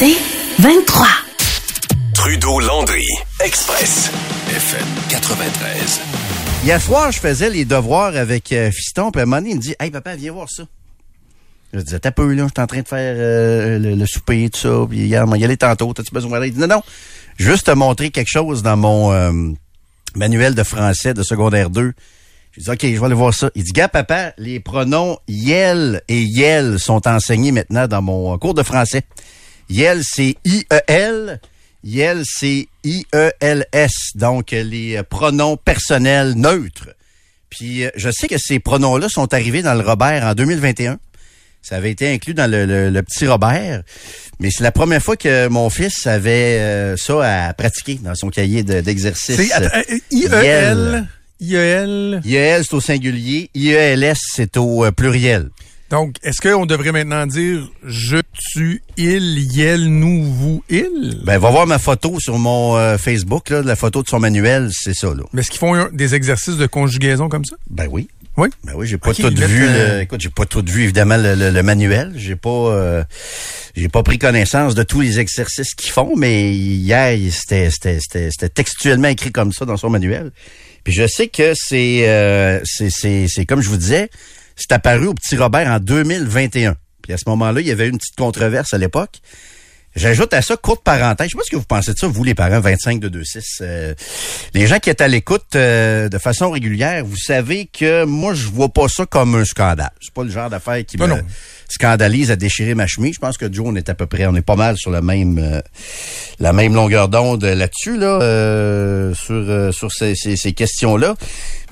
C'est 23. Trudeau-Landry, Express, FM 93. Hier soir, je faisais les devoirs avec euh, Fiston, puis à un moment donné, il me dit Hey papa, viens voir ça. Je disais, t'as peu, là, je suis en train de faire euh, le, le souper, tout ça, puis hier, on y aller tantôt, t'as-tu besoin d'aller? Il dit, non, non, juste te montrer quelque chose dans mon euh, manuel de français de secondaire 2. Je dis, OK, je vais aller voir ça. Il dit, gars, papa, les pronoms yel et yel sont enseignés maintenant dans mon cours de français. Yel, c'est I-E-L. Yel, c'est I-E-L-S. Donc, les euh, pronoms personnels neutres. Puis, euh, je sais que ces pronoms-là sont arrivés dans le Robert en 2021. Ça avait été inclus dans le, le- le petit Robert. Mais c'est la première fois que mon fils avait euh, ça à pratiquer dans son cahier de- d'exercice. C'est attends, euh, IEL. IEL. IEL, c'est au singulier. IELS, c'est au euh, pluriel. Donc, est-ce qu'on devrait maintenant dire je, tu, il, yel, nous, vous, il? Ben, va voir ma photo sur mon euh, Facebook, là, de la photo de son manuel, c'est ça, là. Mais est-ce qu'ils font des exercices de conjugaison comme ça? Ben oui. Oui? Ben oui, j'ai pas tout vu. euh, le- écoute, j'ai pas tout vu évidemment le, le- le manuel. J'ai pas, euh, j'ai pas pris connaissance de tous les exercices qu'ils font, mais hier c'était, c'était, c'était, c'était textuellement écrit comme ça dans son manuel. Puis je sais que c'est, euh, c'est, c'est, c'est comme je vous disais, c'est apparu au Petit Robert en 2021. Puis à ce moment-là, il y avait une petite controverse à l'époque. J'ajoute à ça, courte parenthèse, je sais pas ce que vous pensez de ça, vous les parents 25 de 2-6. euh, les gens qui êtes à l'écoute euh, de façon régulière, vous savez que moi, je vois pas ça comme un scandale. C'est pas le genre d'affaire qui Non, me non. scandalise à déchirer ma chemise. Je pense que Joe, on est à peu près, on est pas mal sur la même euh, la même longueur d'onde là-dessus, là, euh, sur, euh, sur ces, ces, ces questions-là.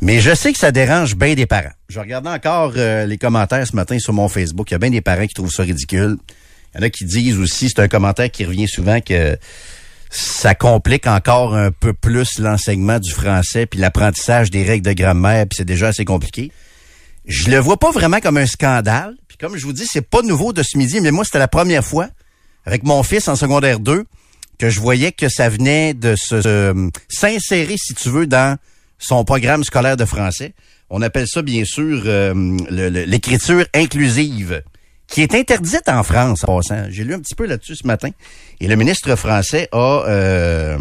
Mais je sais que ça dérange bien des parents. Je regardais encore euh, les commentaires ce matin sur mon Facebook. Il y a bien des parents qui trouvent ça ridicule. Il y en a qui disent aussi, c'est un commentaire qui revient souvent que ça complique encore un peu plus l'enseignement du français puis l'apprentissage des règles de grammaire, puis c'est déjà assez compliqué. Je le vois pas vraiment comme un scandale. Puis comme je vous dis, c'est pas nouveau de ce midi, mais moi, c'était la première fois avec mon fils en secondaire 2 que je voyais que ça venait de se- s'insérer, si tu veux, dans son programme scolaire de français. On appelle ça, bien sûr, euh, l'écriture inclusive, qui est interdite en France, en. J'ai lu un petit peu là-dessus ce matin. Et le ministre français a... euh,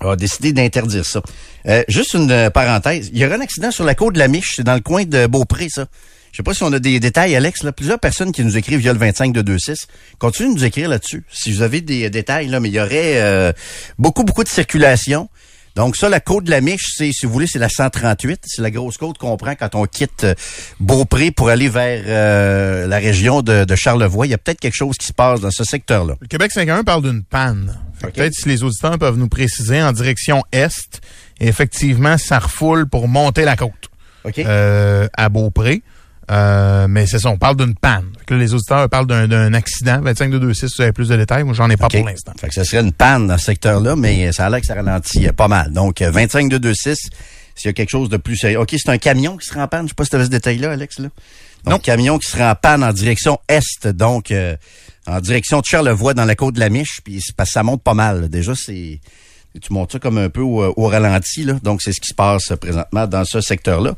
a décidé d'interdire ça. Euh, juste une euh, parenthèse. Il y aura un accident sur la côte de la Miche. C'est dans le coin de Beaupré, ça. Je sais pas si on a des détails, Alex. Là. Plusieurs personnes qui nous écrivent via le 25 de 26. Continuez de nous écrire là-dessus. Si vous avez des euh, détails, là, mais il y aurait euh, beaucoup, beaucoup de circulation. Donc ça, la côte de la Miche, c'est, si vous voulez, c'est la 138. C'est la grosse côte qu'on prend quand on quitte euh, Beaupré pour aller vers euh, la région de, de Charlevoix. Il y a peut-être quelque chose qui se passe dans ce secteur-là. Le Québec 51 parle d'une panne. Peut-être si les auditeurs peuvent nous préciser en direction est, effectivement, ça refoule pour monter la côte euh, à Beaupré. Euh, mais c'est ça, on parle d'une panne. Là, les auditeurs parlent d'un, accident. 25 de 26, si vous avez plus de détails. Moi, j'en ai pas pour l'instant. Fait que ce serait une panne dans ce secteur-là, mais ça a l'air que ça ralentit euh, pas mal. Donc, euh, 25 2 2 6 s'il y a quelque chose de plus sérieux. OK, c'est un camion qui se rend en panne. Je sais pas si tu avais ce détail-là, Alex. Là. Donc, Non. camion qui se rend en panne en direction est, donc euh, en direction de Charlevoix, dans la côte de la Miche. Puis parce que ça monte pas mal. là. Déjà, c'est... Tu montes ça comme un peu au, au ralenti, là. Donc, c'est ce qui se passe euh, présentement dans ce secteur-là.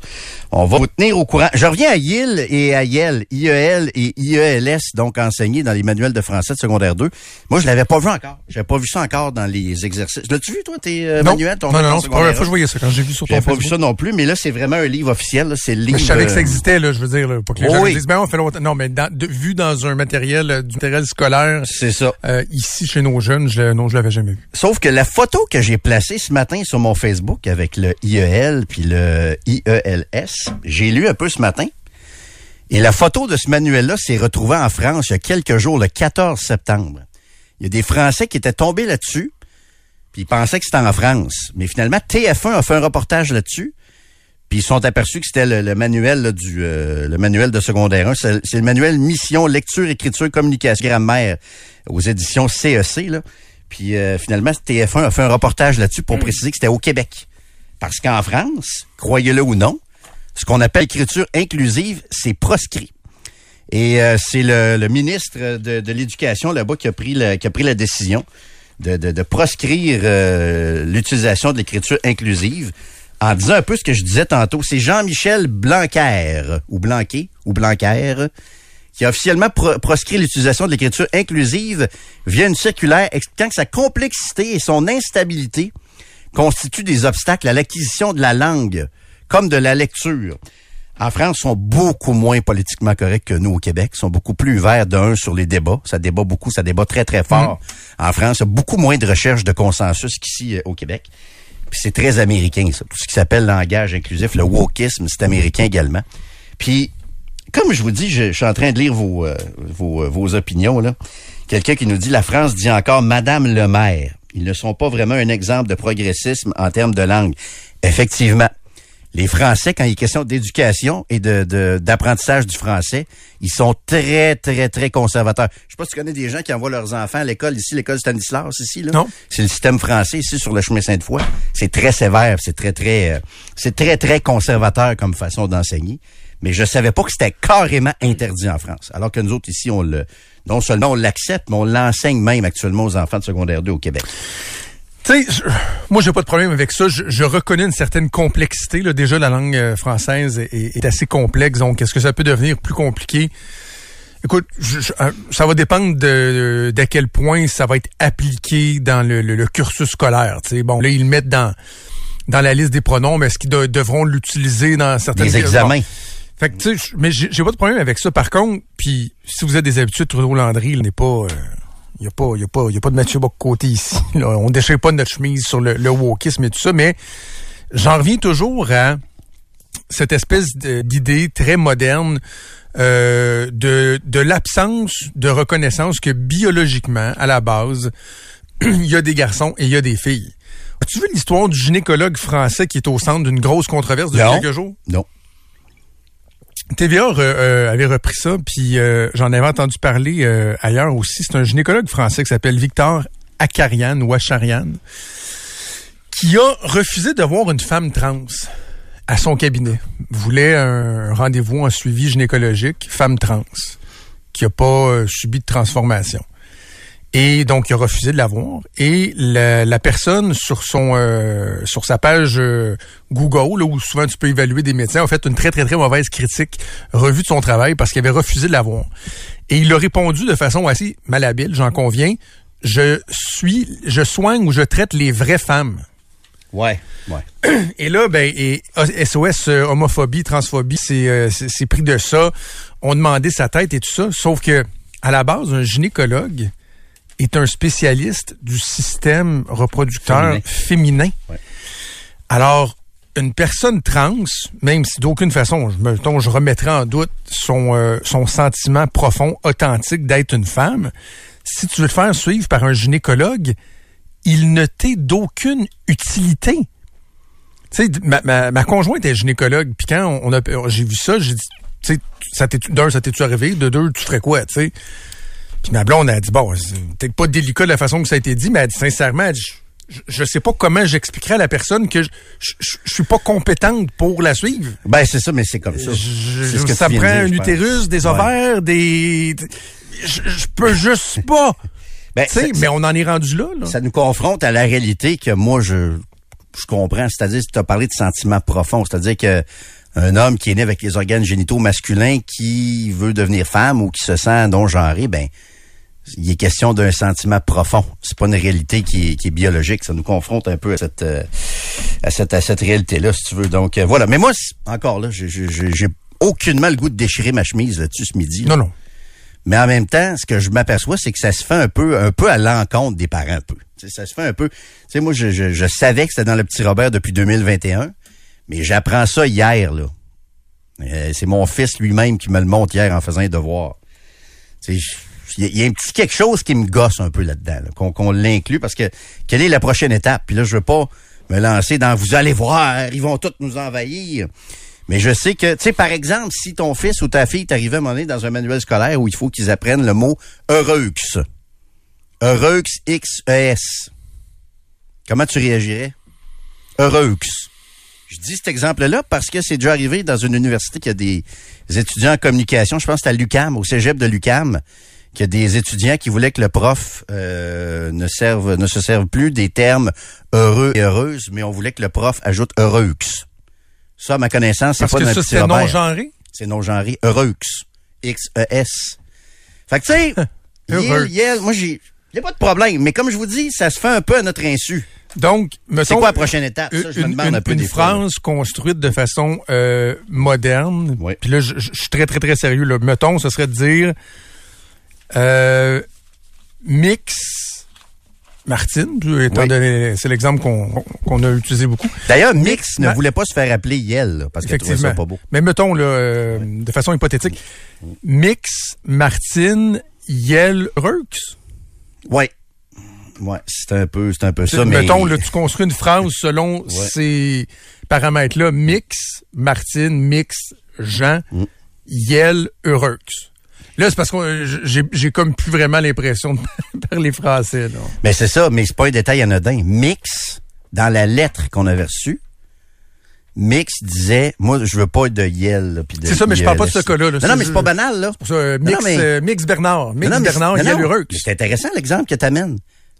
On va vous tenir au courant. Je reviens à YIL et à YEL, IEL et IELS, donc enseignés dans les manuels de français de secondaire 2. Moi, je l'avais pas vu encore. J'avais pas vu ça encore dans les exercices. L'as-tu vu, toi, tes euh, non, manuels? ton non, non, non, c'est la première secondaire? fois que je voyais ça quand j'ai vu sur ton J'avais pas vu Facebook. ça non plus, mais là, c'est vraiment un livre officiel. C'est le livre... Je savais que ça euh, existait, là, je veux dire, là, pas que les Oh gens oui. disent, ben, on fait longtemps. Non, mais dans- de- vu dans un matériel, euh, du matériel scolaire, C'est ça. euh, ici, chez nos jeunes, je, non, je l'avais jamais vu. Sauf que la photo que j'ai placée ce matin sur mon Facebook avec le IEL puis le IELS, j'ai lu un peu ce matin. Et la photo de ce manuel-là s'est retrouvée en France il y a quelques jours, le 14 septembre. Il y a des Français qui étaient tombés là-dessus, puis ils pensaient que c'était en France. Mais finalement, TF1 a fait un reportage là-dessus, puis ils sont aperçus que c'était le, manuel du euh, le manuel de secondaire 1. C'est le manuel Mission, Lecture, Écriture, Communication, Grammaire aux éditions CEC. Là. Puis euh, finalement, TF1 a fait un reportage là-dessus pour préciser que c'était au Québec. Parce qu'en France, croyez-le ou non, ce qu'on appelle écriture inclusive, c'est proscrit. Et euh, c'est le, le ministre de, de l'Éducation là-bas qui a pris la, qui a pris la décision de, de, de proscrire euh, l'utilisation de l'écriture inclusive en disant un peu ce que je disais tantôt. C'est Jean-Michel Blanquer, ou Blanquet, ou Blanquer, qui a officiellement pro- proscrit l'utilisation de l'écriture inclusive via une circulaire expliquant que sa complexité et son instabilité constituent des obstacles à l'acquisition de la langue, comme de la lecture. En France, ils sont beaucoup moins politiquement corrects que nous au Québec. Ils sont beaucoup plus ouverts d'un sur les débats. Ça débat beaucoup, ça débat très, très fort. En France, il y a beaucoup moins de recherche de consensus qu'ici euh, au Québec. Puis c'est très américain, ça. Tout ce qui s'appelle langage inclusif, le wokisme, c'est américain également. Puis, comme je vous dis, je, je suis en train de lire vos, euh, vos, euh, vos opinions. là. Quelqu'un qui nous dit la France dit encore Madame le maire. Ils ne sont pas vraiment un exemple de progressisme en termes de langue. Effectivement. Les Français, quand il est question d'éducation et de, de- d'apprentissage du français, ils sont très, très, très conservateurs. Je sais pas si tu connais des gens qui envoient leurs enfants à l'école ici, l'école Stanislas ici, là. Non. C'est le système français ici sur le chemin Sainte-Foy. C'est très sévère, c'est très, très, euh, c'est très, très conservateur comme façon d'enseigner. Mais je savais pas que c'était carrément interdit en France. Alors que nous autres ici, on le, non seulement on l'accepte, mais on l'enseigne même actuellement aux enfants de secondaire 2 au Québec. Tu sais, je- moi, j'ai pas de problème avec ça. Je, je reconnais une certaine complexité. Là. Déjà, la langue euh, française est, est assez complexe. Donc, est-ce que ça peut devenir plus compliqué? Écoute, je- je- euh, ça va dépendre de d'à quel point ça va être appliqué dans le, le- le cursus scolaire. tu sais. Bon, là, ils le mettent dans dans la liste des pronoms, mais est-ce qu'ils de- devront l'utiliser dans certaines Des examens. Bon. Fait que, tu sais, je- mais j'ai pas de problème avec ça. Par contre, puis si vous avez des habitudes, Trudeau Landry, il n'est pas... il y a pas, il y a pas, il y a pas de Mathieu Bock-Côté ici. là. On déchire pas notre chemise sur le, le wokisme et tout ça, mais j'en reviens toujours à cette espèce d'idée très moderne euh, de, de l'absence de reconnaissance que biologiquement, à la base, il y a des garçons et il y a des filles. As-tu vu l'histoire du gynécologue français qui est au centre d'une grosse controverse depuis quelques jours? Non. TVA euh, avait repris ça, puis euh, j'en avais entendu parler euh, ailleurs aussi. C'est un gynécologue français qui s'appelle Victor Akarian ou Acharian, qui a refusé de voir une femme trans à son cabinet. Voulait un rendez-vous en suivi gynécologique, femme trans, qui a pas subi de transformation. Et donc, il a refusé de la voir. Et la, la personne sur son euh, sur sa page euh, Google, là, où souvent tu peux évaluer des médecins, a fait une très, très, très mauvaise critique revue de son travail parce qu'il avait refusé de la voir. Et il a répondu de façon assez malhabile, j'en conviens. Je suis, je soigne ou je traite les vraies femmes. Ouais. Ouais. Et là, ben, et SOS euh, homophobie, transphobie, euh, c'est pris de ça. On demandait sa tête et tout ça. Sauf que, à la base, un gynécologue est un spécialiste du système reproducteur Féminin. féminin. Ouais. Alors, une personne trans, même si d'aucune façon, je, mettons, je remettrais en doute son, euh, son sentiment profond, authentique d'être une femme, si tu veux te faire suivre par un gynécologue, il ne t'est d'aucune utilité. Tu sais, ma, ma, ma conjointe est gynécologue, puis quand on a, j'ai vu ça, j'ai dit, tu sais, ça t'est, d'un, ça t'est-tu arrivé, de deux, tu ferais quoi, tu sais? Puis ma blonde a dit, bon, c'est peut-être pas délicat de la façon que ça a été dit, mais elle a dit, sincèrement, elle dit, je, je sais pas comment j'expliquerais à la personne que je, je, suis pas compétente pour la suivre. Ben, c'est ça, mais c'est comme ça. Ce que ça prend dire, un utérus, des Ouais. ovaires, des... Je, peux juste pas. Ben, Tu sais, c'est- mais on en est rendu là, là. ça nous confronte à la réalité que moi je je comprends, c'est-à-dire tu as parlé de sentiments profonds, c'est-à-dire que un homme qui est né avec les organes génitaux masculins qui veut devenir femme ou qui se sent non genré, ben il est question d'un sentiment profond. C'est pas une réalité qui est, qui est biologique. Ça nous confronte un peu à cette euh, à cette à cette réalité-là, si tu veux. Donc euh, voilà. Mais moi, encore là, j'ai- aucunement le goût de déchirer ma chemise là-dessus ce midi. là. Non, non. Mais en même temps, ce que je m'aperçois, c'est que ça se fait un peu, un peu à l'encontre des parents, un peu. Tu sais, ça se fait un peu. Tu sais, moi, je, je, je savais que c'était dans le petit Robert depuis 2021, mais j'apprends ça hier, là. Euh, c'est mon fils lui-même qui me le montre hier en faisant un devoir. Il y, a- un petit quelque chose qui me gosse un peu là-dedans, là, qu'on l'inclut, parce que quelle est la prochaine étape? Puis là, je veux pas me lancer dans vous allez voir, ils vont tous nous envahir. Mais je sais que, tu sais, par exemple, si ton fils ou ta fille t'arrivait à un moment dans un manuel scolaire où il faut qu'ils apprennent le mot heureux, heureux, X-E-S, comment tu réagirais? Heureux. Je dis cet exemple-là parce que c'est déjà arrivé dans une université qui a des étudiants en communication. Je pense que c'est à l'UCAM, au cégep de l'UCAM, qu'il y a des étudiants qui voulaient que le prof euh, ne serve, ne se serve plus des termes heureux et heureuse, mais on voulait que le prof ajoute heureux. Ça, à ma connaissance, c'est pas que ça, c'est non-genré? C'est non-genré. Heureux. X-E-S. Fait que, tu sais, moi, j'ai, y a pas de problème. Mais comme je vous dis, ça se fait un peu à notre insu. Donc, C'est quoi la prochaine étape? Ça, je me une, demande une- un peu une des fois, là. phrase construite de façon euh, moderne. Oui. Puis là, je, suis très, très, très sérieux. Là. Mettons, ce serait de dire euh, mix Martine, étant Oui. donné, c'est l'exemple qu'on a utilisé beaucoup. D'ailleurs, Mix ne voulait pas se faire appeler Yel, là, parce qu'elle trouvait ça pas beau. Mais mettons, là, euh, de façon hypothétique, mix Martine Yel Reux. Ouais. Ouais, c'est un peu, c'est un peu ça, mais. Mettons, là, tu construis une phrase selon ces paramètres-là. Mix, Martine, mix, Jean, Mm. Yel, Heureux. Là, c'est parce que j'ai comme plus vraiment l'impression de parler français. Là. Mais c'est ça, mais c'est pas un détail anodin. Mix, dans la lettre qu'on avait reçue, Mix disait, moi, je veux pas être de Yel, C'est ça, mais je parle pas de ce cas-là, là. Non, non, mais c'est pas banal, là. Pour ça, euh, mix, euh, mix Bernard. Mix Bernard, Yel, mais C'est intéressant l'exemple que tu amènes.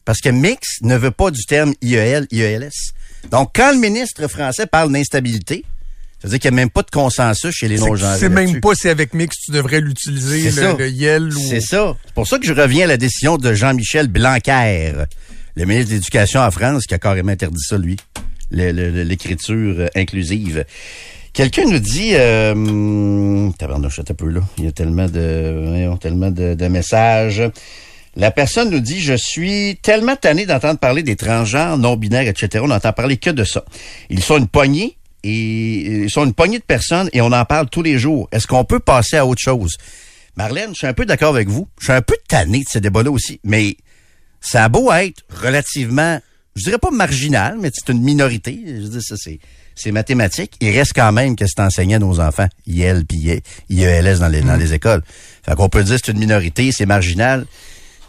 Parce que mix ne veut pas du terme IEL, IELS. Donc, quand le ministre français parle d'instabilité, ça veut dire qu'il n'y a même pas de consensus chez les non-genrés. C'est même pas si avec mix tu devrais l'utiliser, le, Yel ou... C'est ça. C'est pour ça que je reviens à la décision de Jean-Michel Blanquer, le ministre de l'Éducation en France, qui a carrément interdit ça, lui, l'écriture euh, inclusive. Quelqu'un nous dit, euh, hum, tabarnouche, un peu là, il y a tellement de, voyons, tellement de, de messages. La personne nous dit, je suis tellement tanné d'entendre parler des transgenres, non-binaires, etc. On n'entend parler que de ça. Ils sont une poignée et ils sont une poignée de personnes et on en parle tous les jours. Est-ce qu'on peut passer à autre chose? Marlène, je suis un peu d'accord avec vous. Je suis un peu tanné de ces débats-là aussi, mais ça a beau être relativement, je dirais pas marginal, mais c'est une minorité. Je dire, ça, c'est, c'est mathématique. Il reste quand même que c'est enseigné à nos enfants, IEL puis IELS dans les, dans les écoles. Fait qu'on peut dire que c'est une minorité, c'est marginal.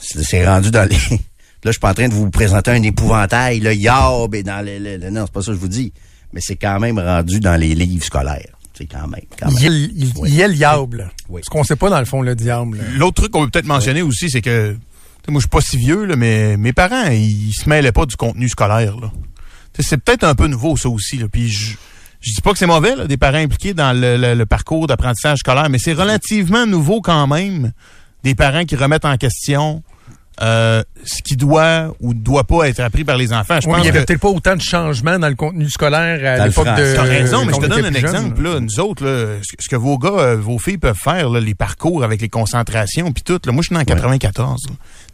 C'est, rendu dans les... Là, je suis pas en train de vous présenter un épouvantail, là, yob, et dans les, les- les- Non, c'est pas ça que je vous dis. Mais c'est quand même rendu dans les livres scolaires. C'est quand même, quand même. Il- Oui. Yel diable. Oui. Ce qu'on sait pas dans le fond, le diable. L'autre truc qu'on peut peut-être mentionner aussi, c'est que, moi, je suis pas si vieux, là, mais mes parents, ils se mêlaient pas du contenu scolaire, C'est peut-être un peu nouveau, ça aussi, là. Puis je, je dis pas que c'est mauvais, là, des parents impliqués dans le, le- le parcours d'apprentissage scolaire, mais c'est relativement nouveau quand même, des parents qui remettent en question euh, ce qui doit ou doit pas être appris par les enfants. Je Oui, pense il y avait que- peut-être pas autant de changements dans le contenu scolaire à l'époque de. T'as raison, mais je te on donne un exemple. Là, nous autres, là, ce que vos gars, euh, vos filles peuvent faire, là, les parcours avec les concentrations, puis tout. Là, moi, je suis né en 94.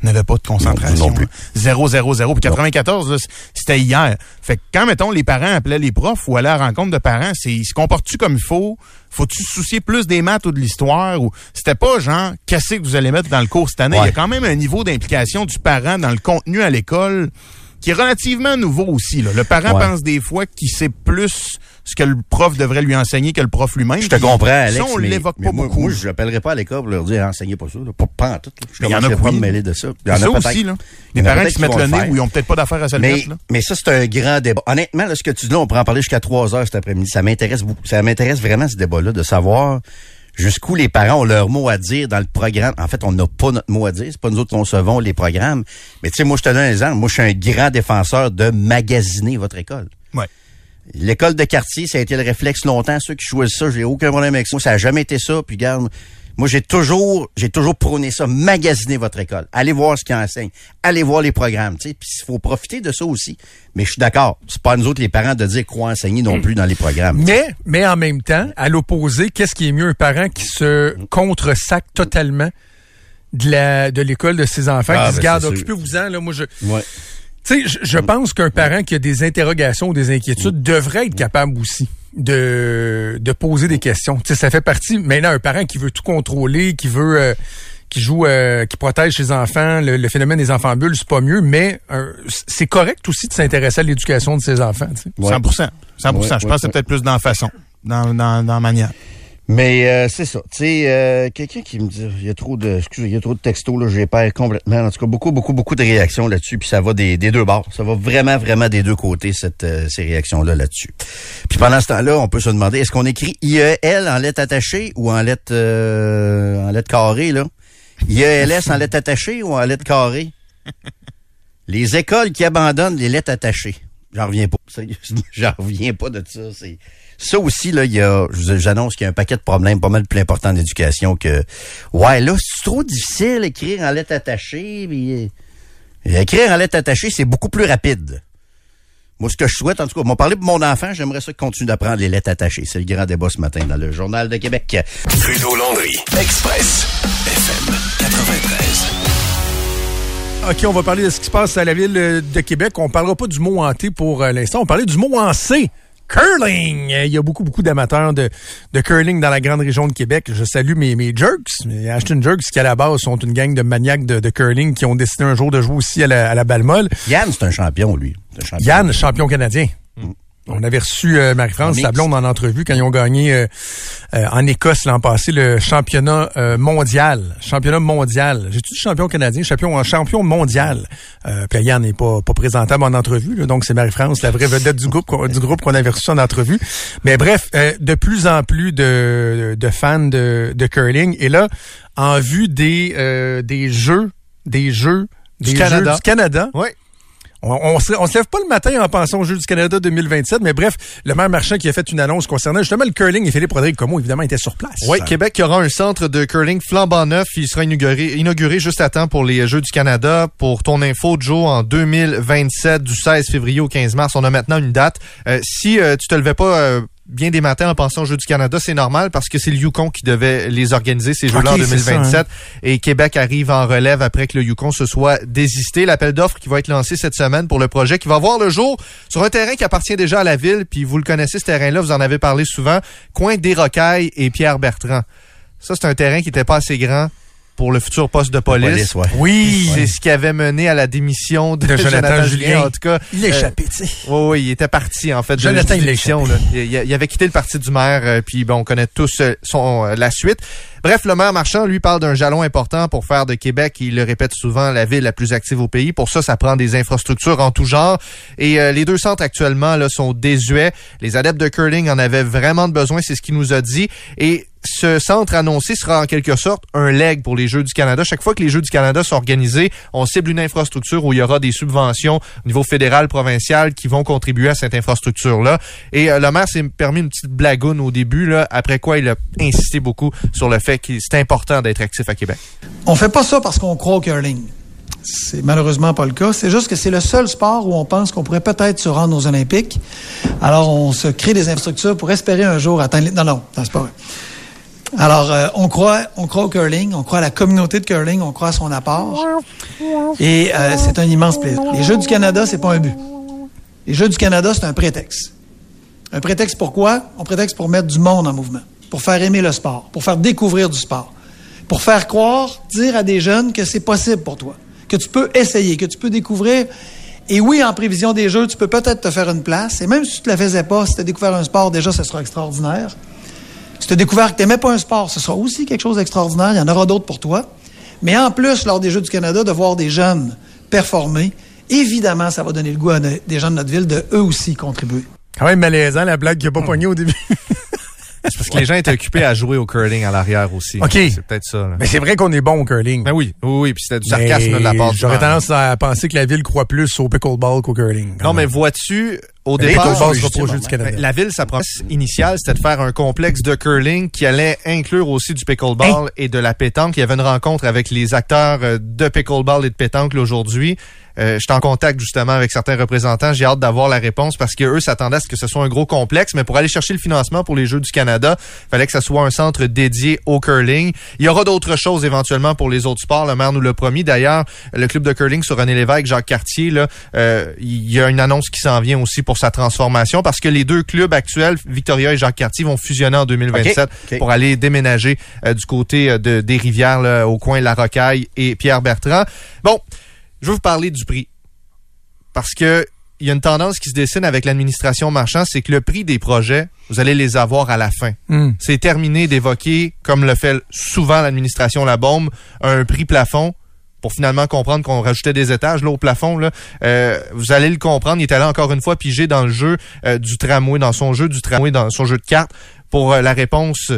N'avait pas de concentration. Non, non plus. là. Zéro, zéro, zéro. Puis 94, là, c- c'était hier. Fait que quand, mettons, les parents appelaient les profs ou allaient à la rencontre de parents, c'est ils se comportent-tu comme il faut? Faut-tu se soucier plus des maths ou de l'histoire? Ou c'était pas genre, qu'est-ce que vous allez mettre dans le cours cette année? Ouais. Il y a quand même un niveau d'implication du parent dans le contenu à l'école qui est relativement nouveau aussi. Là. Le parent Ouais. pense des fois qu'il sait plus ce que le prof devrait lui enseigner que le prof lui-même. Je te comprends, Alex. Ça, on l'évoque pas moi, beaucoup. Moi, je n'appellerai pas à l'école pour leur dire, enseignez pas ça, là. Pas. Je a commencerai que pas oui. me mêler de ça. Il y en a ça peut-être. aussi, là. Des en a parents qui se mettent le nez où ils ont peut-être pas d'affaires à se le Mais, mettre. Là. mais ça, c'est un grand débat. Honnêtement, là, ce que tu dis là, on pourrait en parler jusqu'à trois heures cet après-midi. Ça m'intéresse beaucoup. Ça m'intéresse vraiment, ce débat-là, de savoir jusqu'où les parents ont leur mot à dire dans le programme. En fait, on n'a pas notre mot à dire. C'est pas nous autres qui concevons les programmes. Mais tu sais, moi, je te donne un exemple. Moi, je suis un grand défenseur de magasiner votre école. Ouais. L'école de quartier, ça a été le réflexe longtemps. Ceux qui choisissent ça, j'ai aucun problème avec ça. Ça a jamais été ça. Puis garde, moi j'ai toujours, j'ai toujours prôné ça. Magasiner votre école. Allez voir ce qu'ils enseignent. Allez voir les programmes. Tu sais, puis il faut profiter de ça aussi. Mais je suis d'accord. C'est pas à nous autres les parents de dire quoi enseigner non plus dans les programmes. Mais, mais en même temps, à l'opposé, qu'est-ce qui est mieux? Un parent qui se contre-sac totalement de la de l'école de ses enfants, Ah, qui se ben, garde, occupez-vous-en, là, moi, je... Ouais. Tu sais, je, je pense qu'un parent qui a des interrogations ou des inquiétudes devrait être capable aussi de, de poser des questions. Tu sais, ça fait partie. Maintenant, un parent qui veut tout contrôler, qui veut, euh, qui joue, euh, qui protège ses enfants, le, le phénomène des enfants bulles, c'est pas mieux. Mais euh, c'est correct aussi de s'intéresser à l'éducation de ses enfants. tu sais. Ouais. 100 100 Ouais, Je pense ouais, que c'est peut-être plus dans la façon, dans, dans, dans la manière. Mais euh, c'est ça. Tu sais, euh, quelqu'un qui me dit, il y a trop de, excusez, il y a trop de textos là, j'ai perdu complètement. En tout cas, beaucoup, beaucoup, beaucoup de réactions là-dessus, puis ça va des, des deux bords. Ça va vraiment, vraiment des deux côtés cette, euh, ces réactions-là là-dessus. Puis pendant ce temps-là, on peut se demander, est-ce qu'on écrit IEL en lettres attachées ou en lettres, euh, en lettres carrées là? IELS en lettres attachées ou en lettres carrées? Les écoles qui abandonnent les lettres attachées. J'en reviens pas. J'en reviens pas de ça. Ça aussi là. Il y a, j'annonce qu'il y a un paquet de problèmes pas mal plus importants d'éducation que. Ouais, là, c'est trop difficile écrire en lettres attachées. Puis, euh, écrire en lettres attachées, c'est beaucoup plus rapide. Moi, ce que je souhaite, en tout cas, m'en parler pour mon enfant, j'aimerais ça continue d'apprendre les lettres attachées. C'est le grand débat ce matin dans le Journal de Québec. Trudeau Landry, Express, FM 93. OK, on va parler de ce qui se passe à la ville de Québec. On parlera pas du mot hanté pour euh, l'instant. On parlait du mot en C. Curling! Il y a beaucoup, beaucoup d'amateurs de, de curling dans la grande région de Québec. Je salue mes, mes jerks, mes Ashton Jerks, qui à la base sont une gang de maniaques de, de curling qui ont décidé un jour de jouer aussi à la, à la balle molle. Yann, c'est un champion, lui. Un champion. Yann, champion canadien. On avait reçu euh, Marie-France Sablon en entrevue quand ils ont gagné euh, euh, en Écosse l'an passé le championnat euh, mondial. Championnat mondial. J'ai dit champion canadien, champion champion mondial? Euh, puis Yann n'est pas, pas présentable en entrevue, là, donc c'est Marie-France, la vraie vedette du groupe qu'on- du groupe qu'on avait reçu en entrevue. Mais bref, euh, de plus en plus de, de fans de, de curling. Et là, en vue des, euh, des jeux, des jeux, Du Canada. du Canada. Oui. On, on, se, se lève pas le matin en pensant aux Jeux du Canada 2027, mais bref, le maire Marchand qui a fait une annonce concernant justement le curling et Philippe Rodrigue Como, évidemment, était sur place. Oui, Québec aura un centre de curling flambant neuf. Il sera inauguré, inauguré juste à temps pour les Jeux du Canada. Pour ton info, Joe, en 2027, du 16 février au 15 mars, on a maintenant une date. Euh, si euh, tu te levais pas euh, bien des matins en pensant aux Jeux du Canada, c'est normal parce que c'est le Yukon qui devait les organiser, ces Jeux-là Ok, en c'est ça, 2027. hein. Et Québec arrive en relève après que le Yukon se soit désisté. L'appel d'offres qui va être lancé cette semaine pour le projet qui va voir le jour sur un terrain qui appartient déjà à la ville. Puis vous le connaissez, ce terrain-là, vous en avez parlé souvent. Coin des Rocailles et Pierre Bertrand. Ça, c'est un terrain qui n'était pas assez grand pour le futur poste de police. Police, ouais. Oui, C'est ce qui avait mené à la démission de, De Jonathan Julien. En tout cas, il est euh, échappé, tu sais. oui, oui, il était parti en fait. de Jonathan, la il là. Il, il- avait quitté le parti du maire, euh, puis bon, on connaît tous euh, son la suite. Bref, le maire Marchand, lui, parle d'un jalon important pour faire de Québec, il le répète souvent, la ville la plus active au pays. Pour ça, ça prend des infrastructures en tout genre. Et euh, les deux centres actuellement là sont désuets. Les adeptes de curling en avaient vraiment besoin, c'est ce qu'il nous a dit. Et ce centre annoncé sera en quelque sorte un leg pour les Jeux du Canada. Chaque fois que les Jeux du Canada sont organisés, on cible une infrastructure où il y aura des subventions au niveau fédéral, provincial qui vont contribuer à cette infrastructure-là. Et euh, le maire s'est permis une petite blagoune au début, là, après quoi il a insisté beaucoup sur le fait c'est important d'être actif à Québec. On fait pas ça parce qu'on croit au curling. C'est malheureusement pas le cas. C'est juste que c'est le seul sport où on pense qu'on pourrait peut-être se rendre aux Olympiques. Alors, on se crée des infrastructures pour espérer un jour atteindre... les- Non, non, non, c'est pas vrai. Alors, euh, on croit, on croit au curling, on croit à la communauté de curling, on croit à son apport. Et euh, c'est un immense plaisir. Les Jeux du Canada, c'est pas un but. Les Jeux du Canada, c'est un prétexte. Un prétexte pourquoi? Un prétexte pour mettre du monde en mouvement, pour faire aimer le sport, pour faire découvrir du sport, pour faire croire, dire à des jeunes que c'est possible pour toi, que tu peux essayer, que tu peux découvrir. Et oui, en prévision des Jeux, tu peux peut-être te faire une place. Et même si tu ne la faisais pas, si tu as découvert un sport, déjà, ce sera extraordinaire. Si tu as découvert que tu n'aimais pas un sport, ce sera aussi quelque chose d'extraordinaire. Il y en aura d'autres pour toi. Mais en plus, lors des Jeux du Canada, de voir des jeunes performer, évidemment, ça va donner le goût à des gens de notre ville de eux aussi contribuer. Quand même malaisant, la blague qui a pas pogné au début. C'est parce que les gens étaient occupés à jouer au curling à l'arrière aussi. OK. C'est peut-être ça. là. Mais c'est vrai qu'on est bon au curling. Ben oui, oui, oui, puis c'était du sarcasme Mais de la part J'aurais tendance à penser que la ville croit plus au pickleball qu'au curling. Non, mais vois-tu, au Le départ, au du Canada. Ben, La ville, sa promesse initiale, c'était de faire un complexe de curling qui allait inclure aussi du Hein? pickleball et de la pétanque. Il y avait une rencontre avec les acteurs euh, de pickleball et de pétanque aujourd'hui. Euh, J'étais en contact justement avec certains représentants. J'ai hâte d'avoir la réponse parce que eux s'attendaient à ce que ce soit un gros complexe. Mais pour aller chercher le financement pour les Jeux du Canada, fallait que ça soit un centre dédié au curling. Il y aura d'autres choses éventuellement pour les autres sports. Le maire nous l'a promis. D'ailleurs, le club de curling sur René Lévesque, Jacques Cartier, là, euh, il y a une annonce qui s'en vient aussi pour sa transformation parce que les deux clubs actuels, Victoria et Jacques Cartier, vont fusionner en 2027 Ok, ok. pour aller déménager euh, du côté euh, de, des rivières là, au coin de La Rocaille et Pierre Bertrand. Bon, je veux vous parler du prix parce que il y a une tendance qui se dessine avec l'administration marchand, c'est que le prix des projets, vous allez les avoir à la fin. Hmm. C'est terminé d'évoquer, comme le fait souvent l'administration La Bombe, un prix plafond pour finalement comprendre qu'on rajoutait des étages là au plafond. Là. Euh, vous allez le comprendre, il est allé encore une fois piger dans le jeu euh, du tramway, dans son jeu du tramway, dans son jeu de cartes, pour euh, la réponse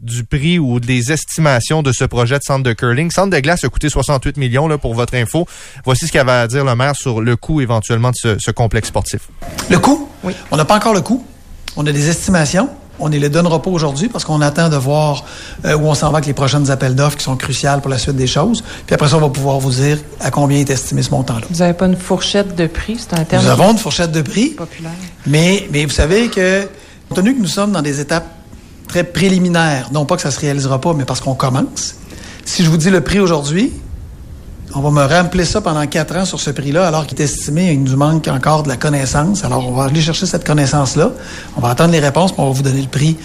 du prix ou des estimations de ce projet de centre de curling. Centre de glace a coûté 68 millions là, pour votre info. Voici ce qu'avait à dire le maire sur le coût éventuellement de ce, ce complexe sportif. Le coût? Oui. On n'a pas encore le coût. On a des estimations. On ne les donnera pas aujourd'hui parce qu'on attend de voir euh, où on s'en va avec les prochaines appels d'offres qui sont cruciales pour la suite des choses. Puis après ça, on va pouvoir vous dire à combien est estimé ce montant-là. Vous n'avez pas une fourchette de prix? C'est un terme Nous avons une fourchette de prix. populaire. Mais, mais vous savez que, compte tenu que nous sommes dans des étapes très préliminaires, non pas que ça se réalisera pas, mais parce qu'on commence, si je vous dis le prix aujourd'hui, on va me remplir ça pendant quatre ans sur ce prix-là, alors qu'il est estimé qu'il nous manque encore de la connaissance. Alors, on va aller chercher cette connaissance-là. On va attendre les réponses, puis on va vous donner le prix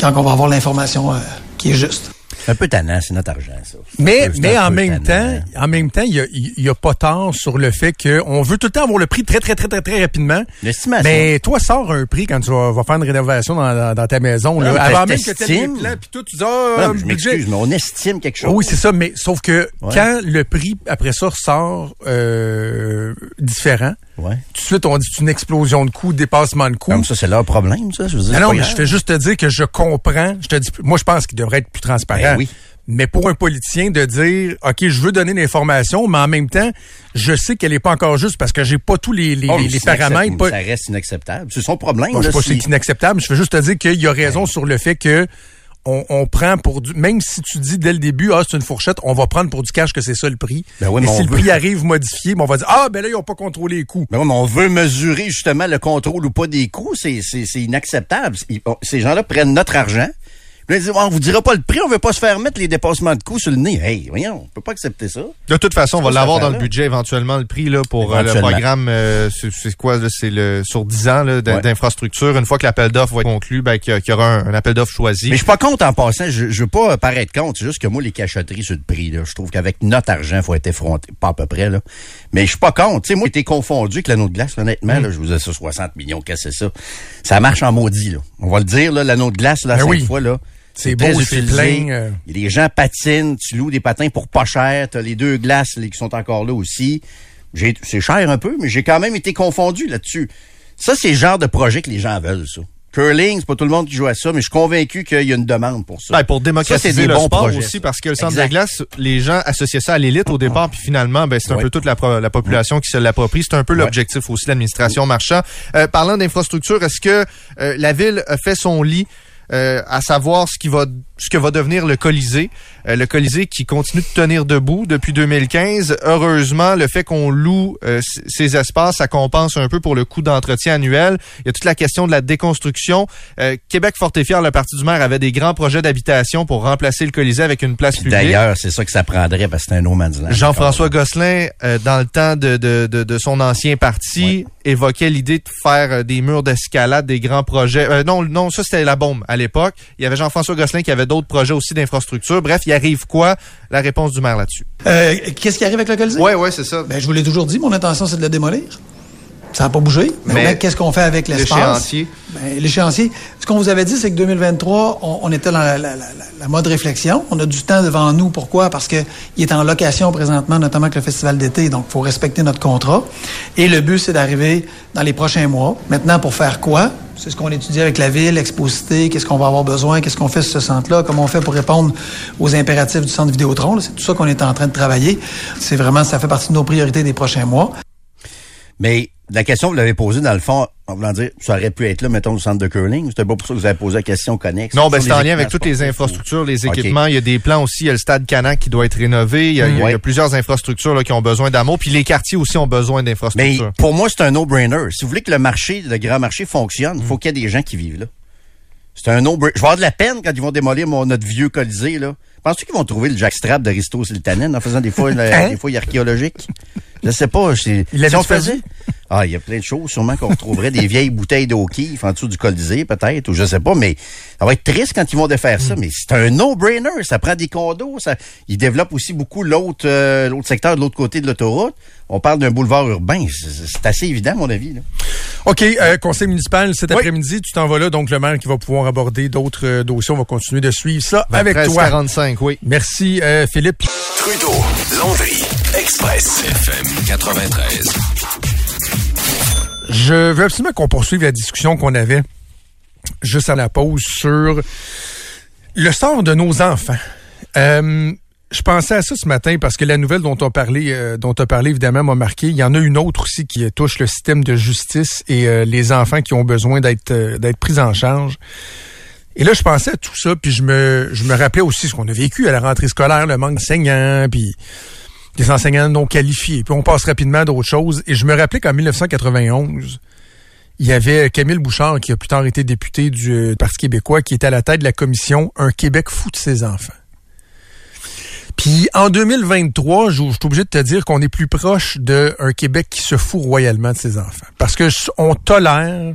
quand on va avoir l'information euh, qui est juste. Un peu tannant, c'est notre argent, ça. Mais, mais en même tannant. temps, en même temps, il y a, y a pas tort sur le fait qu'on veut tout le temps avoir le prix très, très, très, très, très rapidement. L'estimation. Mais toi, sors un prix quand tu vas, vas faire une rénovation dans, dans- dans ta maison. Là, Non, avant même que tu aies les t'estimes. plans, puis tout, tu dis, ah, Non, je m'excuse, mais on estime quelque chose. Oui, c'est ça, mais sauf que Ouais. quand le prix, après ça, ressort euh, différent, Ouais. tout de suite, on dit c'est une explosion de coûts, dépassement de coûts. Comme ça, c'est leur problème, ça. Je veux dire, Ah c'est non, mais grave. je fais juste te dire que je comprends. Je te dis, moi, je pense qu'il devrait être plus transparent. Ben oui. Mais pour un politicien de dire, OK, je veux donner l'information, mais en même temps, je sais qu'elle est pas encore juste parce que j'ai pas tous les, les, Oh, les- mais paramètres. pas- Ça reste inacceptable. C'est son problème. Bon, je là, sais pas si c'est inacceptable. Je veux juste te dire qu'il y a raison sur le fait que on, on prend pour du, même si tu dis dès le début, ah, c'est une fourchette, on va prendre pour du cash que c'est ça le prix. Ben oui, mais mais si le prix arrive modifié, ben on va dire, ah, ben là, ils ont pas contrôlé les coûts. Ben oui, mais on veut mesurer justement le contrôle ou pas des coûts. C'est, c'est, c'est inacceptable. Ils- on- ces gens-là prennent notre argent. Là, disent, on vous dira pas le prix, on veut pas se faire mettre les dépassements de coûts sur le nez. Hey, voyons, on peut pas accepter ça. De toute façon, on va l'avoir dans le budget éventuellement, le prix là, pour euh, le programme. euh, c'est quoi? C'est le sur 10 ans Ouais. d'infrastructure. Une fois que l'appel d'offres va être conclu, ben, qu'il y, aura un, un appel d'offres choisi. Mais je suis pas contre en passant. Je, je veux pas paraître contre. C'est juste que moi, les cachotteries sur le prix, là, je trouve qu'avec notre argent, faut être effronté. Pas à peu près, là. Mais je suis pas contre. Tu sais, moi, j'étais confondu avec l'anneau de glace, là, honnêtement, là. Je vous disais ça, 60 millions, qu'est-ce que c'est ça? Ça marche en maudit, là. On va le dire, là, l'anneau de glace, là, Ben oui. fois, là. C'est beau, c'est plein, euh. Les gens patinent, tu loues des patins pour pas cher, t'as les deux glaces là, qui sont encore là aussi. J'ai- C'est cher un peu, mais j'ai quand même été confondu là-dessus. Ça, c'est le genre de projet que les gens veulent, ça. Curling, c'est pas tout le monde qui joue à ça, mais je suis convaincu qu'il y a une demande pour ça. Ben, pour Ça, démocratiser c'est des le bons sport projets, aussi, ça. parce que le centre Exact. de glace, les gens associaient ça à l'élite au départ, puis finalement, ben, c'est un Ouais. peu toute la, la population qui se l'approprie. C'est un peu Ouais. l'objectif aussi de l'administration marchand. Euh, parlant d'infrastructure, est-ce que euh, la ville a fait son lit euh, à savoir ce qui va ce que va devenir le Colisée, Euh, le Colisée qui continue de tenir debout depuis 2015. Heureusement, le fait qu'on loue euh, ces espaces, ça compense un peu pour le coût d'entretien annuel. Il y a toute la question de la déconstruction. Euh, Québec Fort et Fier, le Parti du maire, avait des grands projets d'habitation pour remplacer le Colisée avec une place publique. D'ailleurs, c'est ça que ça prendrait parce que c'est un no man's land. Jean-François Gosselin, euh, dans le temps de, de, de, de son ancien parti, évoquait l'idée de faire euh, des murs d'escalade, des grands projets. Euh, non, non, ça c'était la bombe à l'époque. Il y avait Jean-François Gosselin qui avait d'autres projets aussi d'infrastructure. Bref, il arrive quoi? La réponse du maire là-dessus. Euh, Qu'est-ce qui arrive avec le Colisée? Ouais, ouais, c'est ça. Ben, je vous l'ai toujours dit, mon intention, c'est de le démolir. Ça n'a pas bougé? Mais, qu'est-ce qu'on fait avec l'espace? l'échéancier. Ben, L'échéancier. Ce qu'on vous avait dit, c'est que 2023, on, on était dans la, la- la- la mode réflexion. On a du temps devant nous. Pourquoi? Parce qu'il est en location présentement, notamment avec le festival d'été. Donc, il faut respecter notre contrat. Et le but, c'est d'arriver dans les prochains mois. Maintenant, pour faire quoi? C'est ce qu'on étudie avec la ville, l'exposité, qu'est-ce qu'on va avoir besoin, qu'est-ce qu'on fait sur ce centre-là, comment on fait pour répondre aux impératifs du centre Vidéotron. C'est tout ça qu'on est en train de travailler. C'est vraiment, ça fait partie de nos priorités des prochains mois. Mais la question, vous l'avez posée, dans le fond, en voulant dire, ça aurait pu être là, mettons, au centre de curling. C'était pas pour ça que vous avez posé la question connexe. Non, ben c'est en lien avec toutes les infrastructures, les équipements. Il y a des plans aussi. Il y a le stade Canac qui doit être rénové. Il y a, il y a- il y a Ouais. plusieurs infrastructures là, qui ont besoin d'amour. Puis les quartiers aussi ont besoin Mais d'infrastructures. pour moi, c'est un no-brainer. Si vous voulez que le marché, le grand marché fonctionne, il Mm. faut qu'il y ait des gens qui vivent là. C'est un no-brainer. Je vais avoir de la peine quand ils vont démolir mon, notre vieux colisée, là. Penses-tu qu'ils vont trouver le jackstrap d'Aristo Siltanen en faisant des fois, Hein? des fois archéologiques? Je sais pas. c'est- Il l'avait si on fait faisait. Ah, il y a plein de choses. Sûrement qu'on retrouverait des vieilles bouteilles d'eau O'Keeffe en dessous du colisée, peut-être, ou je sais pas, mais ça va être triste quand ils vont défaire Mm. ça. Mais c'est un no-brainer. Ça prend des condos. Ça, ils développent aussi beaucoup l'autre, euh, l'autre secteur de l'autre côté de l'autoroute. On parle d'un boulevard urbain. C'est assez évident, à mon avis, là. OK, euh, conseil municipal, cet Oui. après-midi, tu t'en vas là, donc le maire qui va pouvoir aborder d'autres euh, dossiers. On va continuer de suivre ça avec toi. 45, oui. Merci, euh, Philippe. Trudeau, Landry, Express, FM 93. Je veux absolument qu'on poursuive la discussion qu'on avait juste à la pause sur Le sort de nos enfants. Euh, je pensais à ça ce matin parce que la nouvelle dont on parlait, euh, dont as parlé évidemment m'a marqué. Il y en a une autre aussi qui euh, touche le système de justice et euh, les enfants qui ont besoin d'être d'être pris en charge. Et là, je pensais à tout ça, puis je me je me rappelais aussi ce qu'on a vécu à la rentrée scolaire, le manque d'enseignants, puis des enseignants non qualifiés. Puis on passe rapidement à d'autres choses. Et je me rappelais qu'en 1991, il y avait Camille Bouchard, qui a plus tard été député du Parti québécois, qui était à la tête de la commission Un Québec fou de ses enfants. Puis en 2023, je, je suis obligé de te dire qu'on est plus proche d'un Québec qui se fout royalement de ses enfants. Parce que on tolère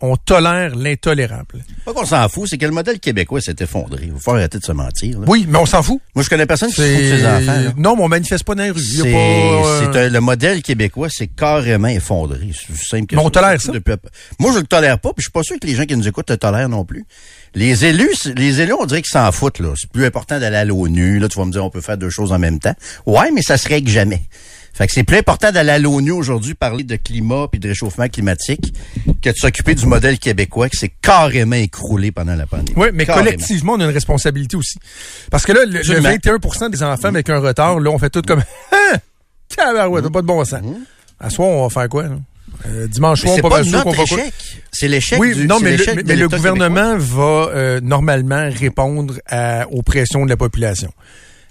on tolère l'intolérable. Pas qu'on s'en fout, c'est que le modèle québécois s'est effondré. Il faut arrêter de se mentir. Là. Oui, mais on s'en fout. Moi, je connais personne qui se fout de ses enfants. Là. Non, mais on manifeste pas dans les rues. C'est, pas, euh... le modèle québécois, c'est carrément effondré. C'est simple que mais on tolère ça. Depuis... Moi, je le tolère pas, puis je suis pas sûr que les gens qui nous écoutent le tolèrent non plus. Les élus, les élus, on dirait qu'ils s'en foutent. Là. C'est plus important d'aller à l'ONU. Là, tu vas me dire, on peut faire deux choses en même temps. Ouais, mais ça se règle jamais. Fait que c'est plus important d'aller à l'ONU aujourd'hui parler de climat puis de réchauffement climatique que de s'occuper du modèle québécois qui s'est carrément écroulé pendant la pandémie. Oui, mais carrément. collectivement, on a une responsabilité aussi. Parce que là, le, le 21% des enfants avec un retard, là, on fait tout comme Hein! Tabarouette, mmh. pas de bon sens. Mmh. À soir, on va faire quoi, là? Euh, dimanche soir, pas, pas notre échec. C'est l'échec oui, du non, mais, le, mais le gouvernement québécois. va euh, normalement répondre à, aux pressions de la population.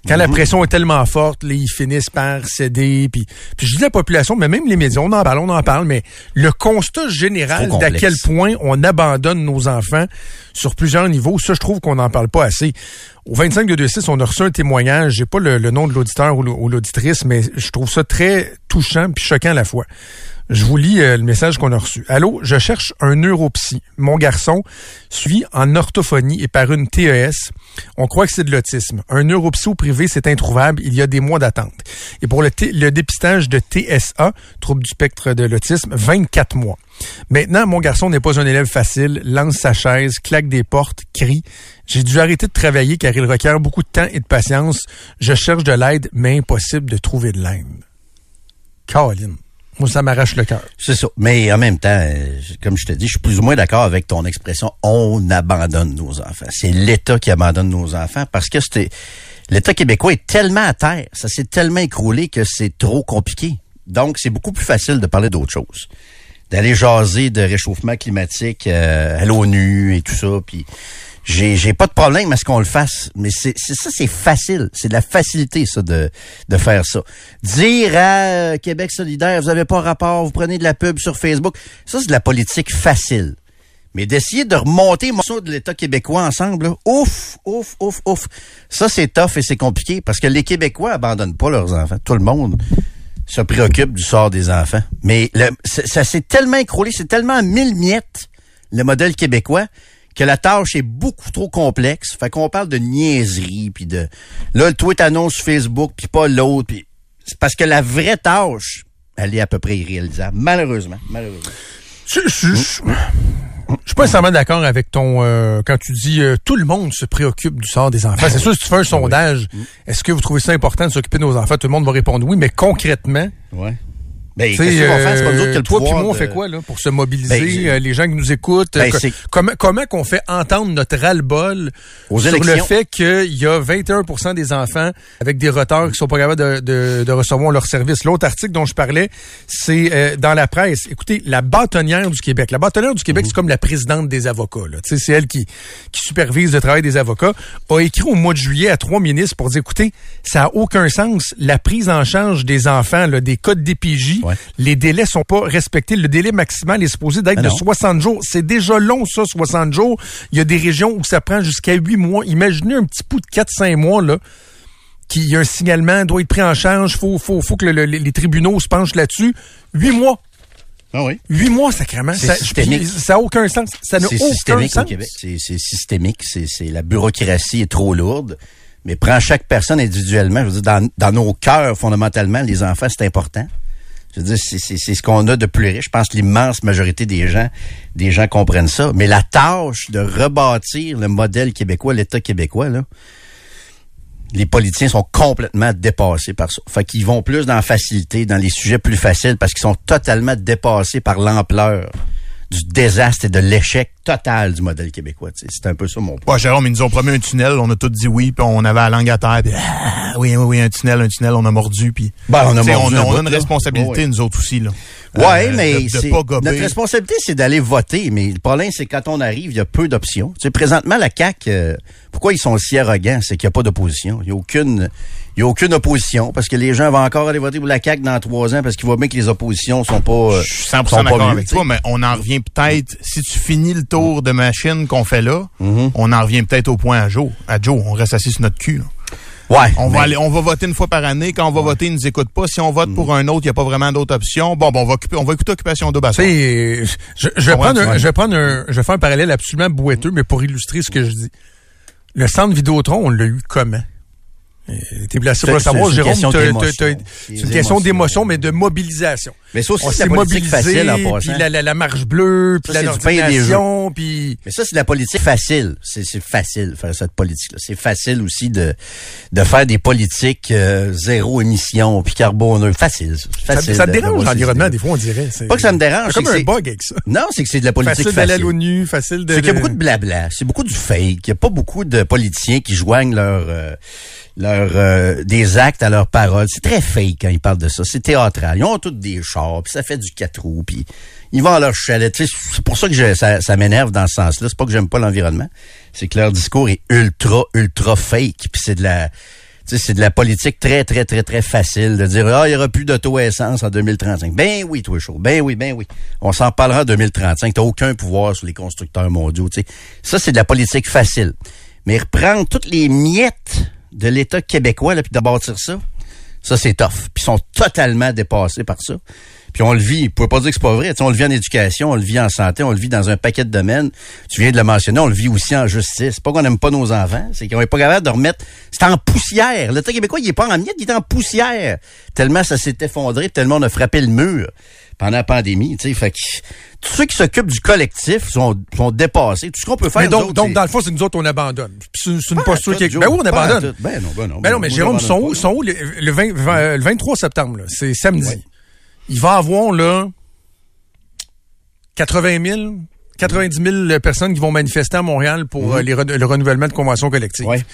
Quand mm -hmm. la pression est tellement forte, là, ils finissent par céder. Puis, puis je dis la population, mais même les médias, on en parle, on en parle, mais le constat général d'à quel point on abandonne nos enfants sur plusieurs niveaux, ça, je trouve qu'on n'en parle pas assez. Au 25 de 26, on a reçu un témoignage, j'ai pas le, le, nom de l'auditeur ou l'auditrice, mais je trouve ça très touchant puis choquant à la fois. Je vous lis euh, le message qu'on a reçu. Allô, je cherche un neuropsy. Mon garçon suit en orthophonie et par une TES. On croit que c'est de l'autisme. Un neuropsy privé, c'est introuvable. Il y a des mois d'attente. Et pour le, le dépistage de TSA, trouble du spectre de l'autisme, 24 mois. Maintenant, mon garçon n'est pas un élève facile, lance sa chaise, claque des portes, crie. J'ai dû arrêter de travailler car il requiert beaucoup de temps et de patience. Je cherche de l'aide, mais impossible de trouver de l'aide. Caroline. Moi, ça m'arrache le cœur. C'est ça. Mais en même temps, comme je te dis, je suis plus ou moins d'accord avec ton expression on abandonne nos enfants. C'est l'État qui abandonne nos enfants parce que c'était l'État québécois est tellement à terre, ça s'est tellement écroulé que c'est trop compliqué. Donc, c'est beaucoup plus facile de parler d'autre chose. D'aller jaser de réchauffement climatique euh, à l'ONU et tout ça, puis j'ai j'ai pas de problème à ce qu'on le fasse, mais c'est ça c'est facile, c'est de la facilité ça de de faire ça. Dire à Québec solidaire, vous avez pas rapport, vous prenez de la pub sur Facebook, ça c'est de la politique facile. Mais d'essayer de remonter morceau de l'État québécois ensemble, ouf, ouf, ouf, ouf. Ça c'est tough et c'est compliqué parce que les Québécois abandonnent pas leurs enfants. Tout le monde se préoccupe du sort des enfants. Mais le, ça s'est tellement écroulé, c'est tellement mille miettes le modèle québécois que la tâche est beaucoup trop complexe. Fait qu'on parle de niaiserie, puis de... Là, le tweet annonce sur Facebook, puis pas l'autre. Puis... C'est parce que la vraie tâche, elle est à peu près irréalisable. Malheureusement. Malheureusement. Je, je, je, je suis pas nécessairement d'accord avec ton euh, quand tu dis euh, tout le monde se préoccupe du sort des enfants. C'est sûr si tu fais un sondage, est-ce que vous trouvez ça important de s'occuper de nos enfants? Tout le monde va répondre oui, mais concrètement, ouais. Ben, qu'est-ce qu'on fait? C'est pas nous autres qui le toi puis moi, on de- fait quoi là pour se mobiliser Ben, euh, les gens qui nous écoutent? Ben, euh, comment comment qu'on fait entendre notre ras-le-bol sur le fait qu'il y a 21% des enfants avec des retards qui sont pas capables de, de, de recevoir leur service? L'autre article dont je parlais, c'est euh, dans la presse. Écoutez, la bâtonnière du Québec. La bâtonnière du Québec, c'est comme la présidente des avocats. Là. C'est elle qui, qui supervise le travail des avocats. A écrit au mois de juillet à trois ministres pour dire, écoutez, ça a aucun sens. La prise en charge des enfants, là, des codes DPJ, Ouais. les délais sont pas respectés. Le délai maximal est supposé d'être Ah de non. 60 jours. C'est déjà long, ça, 60 jours. Il y a des régions où ça prend jusqu'à 8 mois. Imaginez un petit bout de 4-5 mois, là, qui y a un signalement, doit être pris en charge, faut, faut, faut que le- le- les tribunaux se penchent là-dessus. 8 mois. Ah oui. 8 mois, sacrément. Ça, systémique. puis ça a aucun sens. Ça n'a C'est aucun systémique sens. au Québec. C'est systémique. C'est c'est- la bureaucratie est trop lourde. Mais prends chaque personne individuellement. Je veux dire, dans, dans nos cœurs, fondamentalement, les enfants, c'est important. Je veux dire, c'est- ce qu'on a de plus riche. Je pense que l'immense majorité des gens, des gens comprennent ça. Mais la tâche de rebâtir le modèle québécois, l'État québécois, là, les politiciens sont complètement dépassés par ça. Fait qu'ils vont plus dans la facilité, dans les sujets plus faciles, parce qu'ils sont totalement dépassés par l'ampleur du désastre et de l'échec total du modèle québécois. C'est un peu ça mon point. Ouais, Jérôme, ils nous ont promis un tunnel, on a tous dit oui, puis on avait la langue à terre, puis ah, oui, oui, oui, un tunnel, un tunnel, on a mordu, puis Ben, on a mordu on, un on a une responsabilité, Ouais. nous autres aussi, là. Ouais, Euh, mais de, pas notre responsabilité, c'est d'aller voter. Mais le problème, c'est quand on arrive, il y a peu d'options. Tu sais, présentement, la CAQ, euh, pourquoi ils sont si arrogants? C'est qu'il n'y a pas d'opposition. Il n'y a aucune... Il y a aucune opposition parce que les gens vont encore aller voter pour la CAQ dans trois ans parce qu'ils voient bien que les oppositions sont pas euh, Je suis 100% sont pas avec toi, mais on en revient peut-être, si tu finis le tour de machine qu'on fait là, Mm-hmm. on en revient peut-être au point à Joe. À Joe, on reste assis sur notre cul. là. Ouais. On mais- va aller, on va voter une fois par année. Quand on va voter, ils nous écoutent pas. Si on vote pour un autre, il n'y a pas vraiment d'autres options. Bon, bon, on va occuper, on va écouter Occupation je, je vais prendre un, ouais. je vais prendre un, je vais faire un parallèle absolument boiteux, mais pour illustrer ce que je dis. Le centre Vidéotron, on l'a eu comment? Euh, T'es placé pour savoir, Jérôme. C'est une question d'émotion, mais de mobilisation. Mais ça aussi, c'est la politique facile en puis la, la, la marche bleue, puis Ça, la nordination, puis... Mais ça, c'est de la politique facile. C'est facile faire cette politique-là. C'est facile aussi de, de faire des politiques euh, zéro émission puis carboneux. Facile. ça. Ça, Facile ça te de- dérange l'environnement, des fois, on dirait. C'est Pas que ça me dérange, C'est comme un bug avec ça. Non, c'est que c'est de la politique Facile d'aller à facile. l'ONU, facile de... C'est qu'il y a beaucoup de blabla, c'est beaucoup du fake. Il n'y a pas beaucoup de politiciens qui joignent leur, euh, leur euh, des actes à leurs paroles. C'est très fake quand ils parlent de ça. C'est théâtral. Ils ont tous des puis ça fait du quatre roues, puis ils vont à leur chalet. C'est pour ça que ça, m'énerve dans ce sens-là. C'est pas que j'aime pas l'environnement. C'est que leur discours est ultra, ultra fake. Puis c'est de la... C'est de la politique très, très, très, très facile de dire Ah, il y aura plus d'auto-essence en 2035. Ben oui, toi. Ben oui, ben oui. On s'en parlera en 2035. T'as aucun pouvoir sur les constructeurs mondiaux. Ça, c'est de la politique facile. Mais reprendre toutes les miettes de l'État québécois, là, puis de bâtir ça, ça, c'est tough. Puis ils sont totalement dépassés par ça. Puis on le vit, vous pouvez pas dire que c'est pas vrai. On le vit en éducation, on le vit en santé, on le vit dans un paquet de domaines. Tu viens de le mentionner, on le vit aussi en justice. C'est pas qu'on n'aime pas nos enfants, c'est qu'on est pas capable de remettre. C'est en poussière. L'État québécois, il est pas en miettes, il est en poussière. Tellement ça s'est effondré, tellement on a frappé le mur pendant la pandémie. Tu sais, fait que tous ceux qui s'occupent du collectif sont, sont dépassés. Tout ce qu'on peut faire. Mais donc, autres, donc dans le fond, c'est nous autres, on abandonne. C'est une posture qui... Joe. Ben oui, on abandonne. Ben non, ben non. Ben non, mais Jérôme, sont où, sont où le, le 20 20 le 23 septembre, c'est samedi. Il va avoir, là, 80 000, 90 000 personnes qui vont manifester à Montréal pour euh, les re- le renouvellement de conventions collectives. Ouais.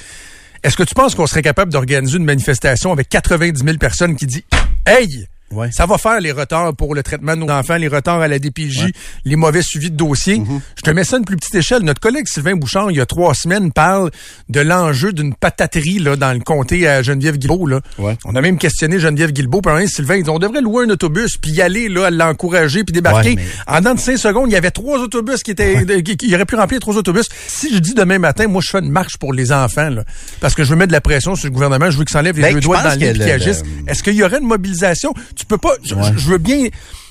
Est-ce que tu penses qu'on serait capable d'organiser une manifestation avec 90 000 personnes qui disent Hey! Ouais. Ça va faire les retards pour le traitement de nos enfants, les retards à la DPJ, les mauvais suivis de dossiers. Mm-hmm. Je te mets ça à une plus petite échelle. Notre collègue Sylvain Bouchard, il y a trois semaines, parle de l'enjeu d'une pataterie là, dans le comté à Geneviève Guilbeault. Là. Ouais. On a même questionné Geneviève Guilbeault. Puis Sylvain, il dit, on devrait louer un autobus, puis y aller, là, l'encourager, puis débarquer. Mais- En dans de cinq secondes, il y avait trois autobus qui étaient... qui, qui- il aurait pu remplir trois autobus. Si je dis demain matin, moi, je fais une marche pour les enfants, là, parce que je veux mettre de la pression sur le gouvernement, je veux qu'il s'enlève les Ben, deux doigts dans le Est-ce qu'il y aurait une mobilisation? Tu peux pas... Je, je veux bien...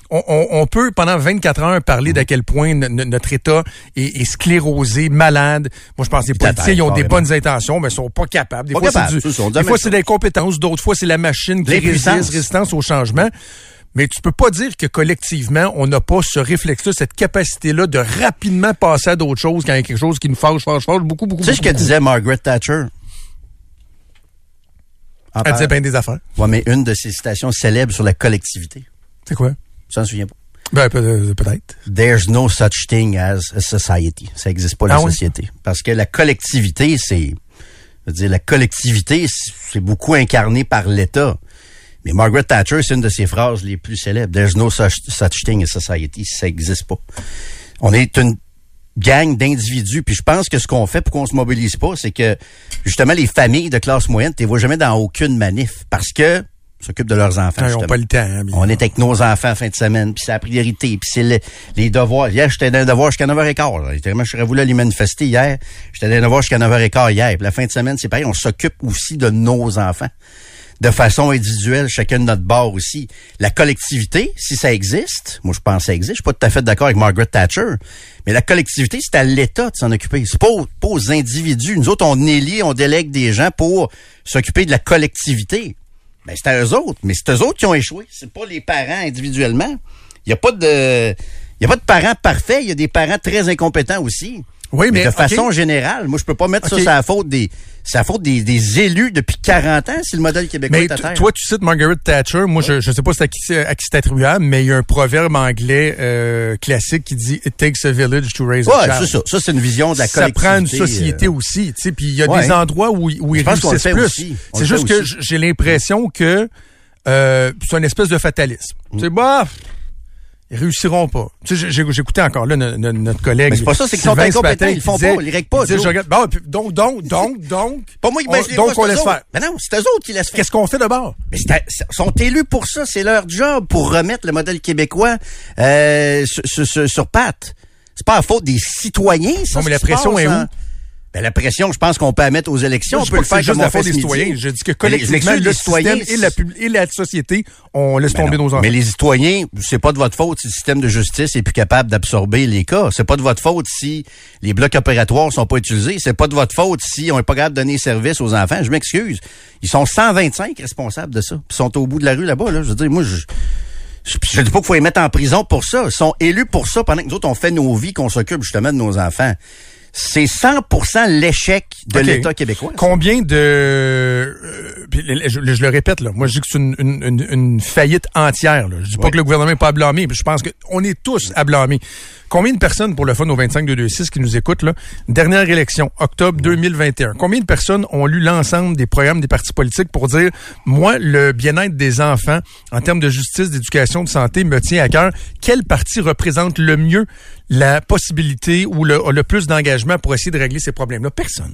On, on- on peut, pendant 24 heures, parler Mm-hmm. d'à quel point notre État est, est sclérosé, malade. Moi, je pense que les politiciens, ils ont des bonnes intentions, mais ils sont pas capables. Des Pas fois, c'est des compétences, d'autres fois, c'est la machine qui résiste, résistance au changement. Mais tu peux pas dire que collectivement, on n'a pas ce réflexe-là, cette capacité-là de rapidement passer à d'autres choses quand il y a quelque chose qui nous fâche, fâche, fâche, beaucoup, beaucoup, Tu sais ce que disait Margaret Thatcher? Elle disait bien des affaires. Ouais, mais une de ses citations célèbres sur la collectivité. C'est quoi? Tu t'en souviens pas? Ben, euh, peut-être. There's no such thing as a society. Ça n'existe pas, la Ah oui? société. Parce que la collectivité, c'est... Je veux dire, la collectivité, c'est beaucoup incarné par l'État. Mais Margaret Thatcher, c'est une de ses phrases les plus célèbres. There's no such, such thing as society. Ça n'existe pas. On est une gang d'individus. Puis je pense que ce qu'on fait pour qu'on se mobilise pas, c'est que justement les familles de classe moyenne, tu les vois jamais dans aucune manif parce que s'occupent de leurs enfants. Ils n'ont pas le temps. hein. On est avec nos enfants en fin de semaine, puis c'est la priorité, puis c'est le- les devoirs. Hier, j'étais dans un devoir jusqu'à 9h15. là. Je serais voulu aller manifester hier? J'étais dans un devoir jusqu'à 9h15 hier. Puis la fin de semaine, c'est pareil, on s'occupe aussi de nos enfants. De façon individuelle, chacun de notre bord aussi. La collectivité, si ça existe, moi je pense que ça existe, je suis pas tout à fait d'accord avec Margaret Thatcher, mais la collectivité, c'est à l'État de s'en occuper. C'est pas, aux- pas aux individus. Nous autres, on élit, on délègue des gens pour s'occuper de la collectivité. Ben, c'est à eux autres, mais c'est eux autres qui ont échoué. C'est pas les parents individuellement. Il y a pas de, il y a pas de parents parfaits. Il y a des parents très incompétents aussi. Oui, mais, de façon générale, moi, je peux pas mettre OK. ça sur la faute des, c'est la faute des, des élus depuis 40 ans si le modèle québécois Mais est à t- terre. toi, tu cites Margaret Thatcher. Moi, je, je sais pas à qui c'est à qui c'est attribuable, mais il y a un proverbe anglais euh, classique qui dit It takes a village to raise a ouais, child. c'est ça. Ça, c'est une vision de la ça collectivité. prend une société euh, aussi, puis il y a Ouais. des endroits où, où ils réussissent plus. C'est juste que j'ai l'impression que euh, c'est une espèce de fatalisme. Mm. C'est bah ils réussiront pas. Tu sais, j'écoutais encore là no- no- notre collègue. Mais c'est pas ça, c'est qu'ils sont incompétents, ils le font disait- pas, ils règlent pas, disait, regarde- bon, donc, donc, donc, donc. Pas moi qui on- les donc on laisse faire. Mais non, c'est eux autres qui laissent faire. Qu'est-ce qu'on fait d'abord? Mais c'est à- sont élus pour ça, c'est leur job pour remettre le modèle québécois euh, sur, sur- sur- pattes. C'est pas la faute des citoyens, ça. Non, mais la pression passe, est où? hein? Ben, la pression, je pense qu'on peut la mettre aux élections. Je on peut pas le faire juste comme la on fait des citoyens. Je dis que collectivement, le système et la, et la société, on laisse Ben tomber non. nos enfants. Mais les citoyens, c'est pas de votre faute si le système de justice est plus capable d'absorber les cas. C'est pas de votre faute si les blocs opératoires sont pas utilisés. C'est pas de votre faute si on est pas capable de donner service aux enfants. Je m'excuse. Ils sont 125 responsables de ça. Ils sont au bout de la rue là-bas. Là. Je veux dire, moi, je... Je, je dis pas qu'il faut les mettre en prison pour ça. Ils sont élus pour ça pendant que nous autres, on fait nos vies, qu'on s'occupe justement de nos enfants. C'est 100% l'échec de l'État québécois. ça. Combien de... euh, je, je le répète, là, moi je dis que c'est une, une- une- une faillite entière. Là. Je dis pas que le gouvernement n'est pas à blâmer, puis je pense qu'on est tous à blâmer. Combien de personnes, pour le fun au 25-226 qui nous écoutent, là, dernière élection, octobre 2021, combien de personnes ont lu l'ensemble des programmes des partis politiques pour dire, moi, le bien-être des enfants en termes de justice, d'éducation, de santé me tient à cœur. Quel parti représente le mieux la possibilité ou le, le plus d'engagement pour essayer de régler ces problèmes-là? Personne.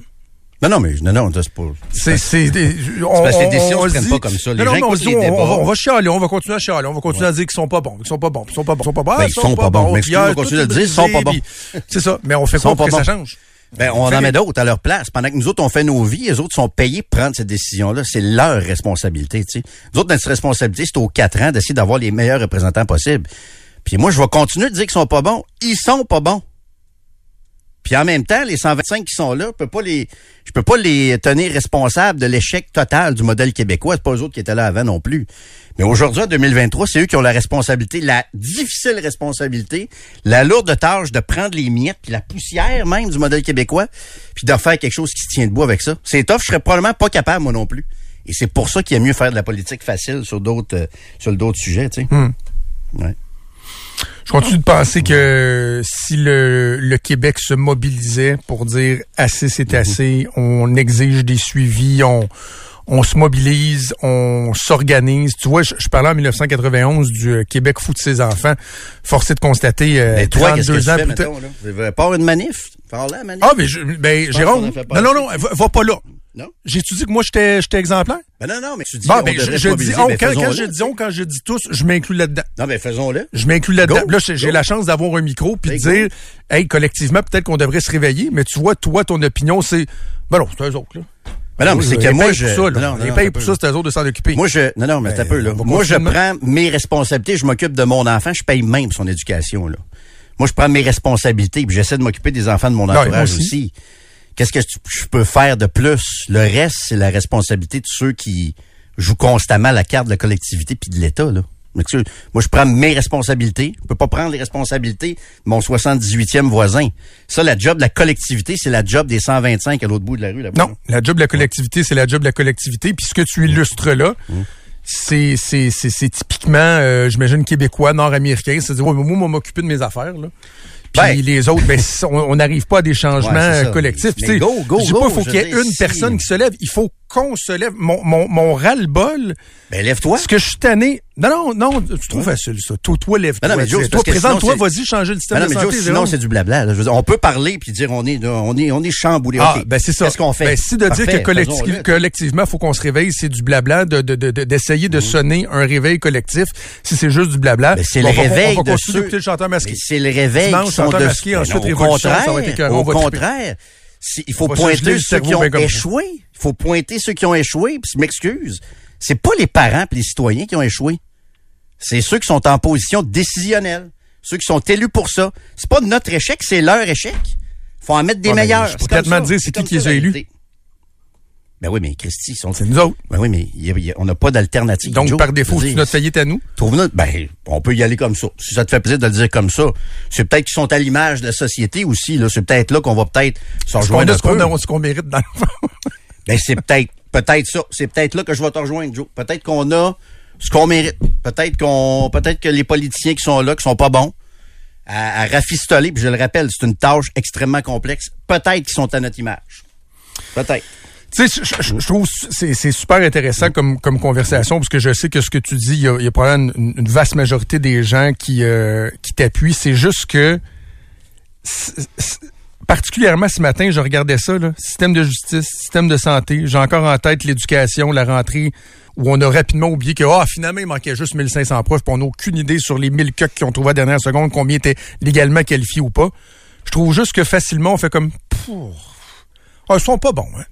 Non, non, mais non, non, c'est pas... C'est, c'est, des- on, parce que les on- décisions on se prennent dit- pas comme ça. Les Non, non, gens mais on écoutent se dit, les on, débats. on- on va chialer, on va continuer à chialer, on va continuer à dire qu'ils sont pas bons, qu'ils sont pas bons, qu'ils sont pas bons, qu'ils sont pas bons, qu'ils sont pas bons. Ben, ils sont pas bons. Mais excuse-moi, tout continue de est le dire, ils sont pas puis- C'est ça, mais on fait quoi pour pas que ça bons. change? Ben, on en met d'autres à leur place. Pendant que nous autres, on fait nos vies, les autres sont payés pour prendre cette décision-là. C'est leur responsabilité, tu sais. Nous autres, notre responsabilité, c'est aux quatre ans d'essayer d'avoir les meilleurs représentants possibles. Puis moi, je vais continuer de dire qu'ils sont pas bons. Ils sont pas bons. Puis en même temps, les 125 qui sont là, je peux pas les, je peux pas les tenir responsables de l'échec total du modèle québécois. C'est pas eux autres qui étaient là avant non plus. Mais aujourd'hui, en 2023, c'est eux qui ont la responsabilité, la difficile responsabilité, la lourde tâche de prendre les miettes puis la poussière même du modèle québécois, puis de faire quelque chose qui se tient debout avec ça. C'est tough, je serais probablement pas capable moi non plus. Et c'est pour ça qu'il y a mieux faire de la politique facile sur d'autres, euh, sur d'autres sujets, tu sais. Hmm. Ouais. Je continue de penser que si le, le Québec se mobilisait pour dire assez c'est assez, on exige des suivis, on, on se mobilise, on s'organise. Tu vois, je, je parlais en 1991 du euh, Québec fout de ses enfants. Forcé de constater euh, Mais toi, qu'est-ce que 32 tu ans fais, plus tard. là? Pas une manif? Faire la manif? Ah, mais, je, ben, Jérôme, non, non, non, va, va pas là. Non? J'ai-tu dit que moi, j'étais exemplaire? Ben non, non, mais tu dis Bon, on ben, je, dis on, ben quand, quand je dis on, quand je dis tous, je m'inclus là-dedans. Non, mais faisons-le. Je m'inclus là-dedans. Là, j'ai la chance d'avoir un micro puis de Ben, go. dire, hey, collectivement, peut-être qu'on devrait se réveiller, mais tu vois, toi, ton opinion, c'est, ben non, c'est eux autres, là. Ben non, mais c'est que moi, je... ça, là. Non, non, Les un pour ça, c'est eux autres de s'en occuper. Moi, je, non, non, mais c'est un peu, là. Moi, je prends mes responsabilités, je m'occupe de mon enfant, je paye même son éducation, là. Moi, je prends mes responsabilités, puis j'essaie de m'occuper des enfants de mon moi entourage aussi. Qu'est-ce que tu- je peux faire de plus? Le reste, c'est la responsabilité de ceux qui jouent constamment la carte de la collectivité puis de l'État, là. Moi, je prends mes responsabilités. Je peux pas prendre les responsabilités de mon 78e voisin. Ça, la job de la collectivité, c'est la job des 125 à l'autre bout de la rue, là-bas. Non, la job de la collectivité, c'est la job de la collectivité. Puis ce que tu illustres là, c'est c'est c'est c'est typiquement, euh, j'imagine québécois, nord-américain. C'est-à-dire, ouais, moi, moi, m'occuper de mes affaires là. Puis Ben. les autres, ben, on n'arrive pas à des changements Ouais, collectifs. Mais Tu sais, go, go, je dis pas il faut qu'il y ait une personne qui se lève. Il faut qu'on se lève. Mon, mon, mon ras-le-bol, Ben, lève-toi. ce que je suis tanné... Non, non, non, tu trouves facile ça. Toi, toi lève-toi. Ben non, mais Joe, toi, que présente-toi, vas-y, changer le système non, de mais santé. Joe, sinon, c'est du blabla. là. Je veux dire, on peut parler puis dire on est, on est, on est chamboulé. Ah, OK. ben c'est ça. Qu'est-ce qu'on fait? Ben, si de dire Parfait, que collectif, faisons-le. collectivement, faut qu'on se réveille, c'est du blabla, de, de, de- de- d'essayer de sonner un réveil collectif. Si c'est juste du blabla, Ben, c'est on le va- réveil on va de continuer ceux- d'écouter le chanteur masqué. C'est le réveil Dimanche, qui sont de... masqué, Ben ensuite non, au Révolution, ça va être contraire, on Au va contraire. Si- il faut pointer ceux qui ont ça. échoué. Il faut pointer ceux qui ont échoué, puis je m'excuse. C'est pas les parents puis les citoyens qui ont échoué. C'est ceux qui sont en position décisionnelle. Ceux qui sont élus pour ça. C'est pas notre échec, c'est leur échec. Faut en mettre des Ouais, meilleurs. je peux dire c'est qui qui les a élus. Ben oui, mais Christy, sont... C'est nous autres. Ben oui, mais il y a- il y a- on n'a pas d'alternative. Donc, Joe. par défaut, dire, notre faillite à nous? Trouve notre, ben, on peut y aller comme ça. Si ça te fait plaisir de le dire comme ça, c'est peut-être qu'ils sont à l'image de la société aussi, là. C'est peut-être là qu'on va peut-être s'en rejoindre qu'on ce qu'on mérite dans le fond. Ben, c'est peut-être, peut-être ça. C'est peut-être là que je vais te rejoindre, Joe. Peut-être qu'on a ce qu'on mérite. Peut-être qu'on, peut-être que les politiciens qui sont là, qui sont pas bons, à, à rafistoler, puis je le rappelle, c'est une tâche extrêmement complexe. Peut-être qu'ils sont à notre image. Peut-être. Tu sais, je, trouve c'est c'est super intéressant comme conversation parce que je sais que ce que tu dis, il y a, probablement une, vaste majorité des gens qui euh, qui t'appuient. C'est juste que particulièrement ce matin, je regardais ça, là, système de justice, système de santé. J'ai encore en tête l'éducation, la rentrée, où on a rapidement oublié que ah, finalement, il manquait juste 1500 profs, puis on n'a aucune idée sur les 1000 coques qui ont trouvé à la dernière seconde, combien étaient légalement qualifiés ou pas. Je trouve juste que facilement, on fait comme... Pouf. Ah, ils sont pas bons, hein.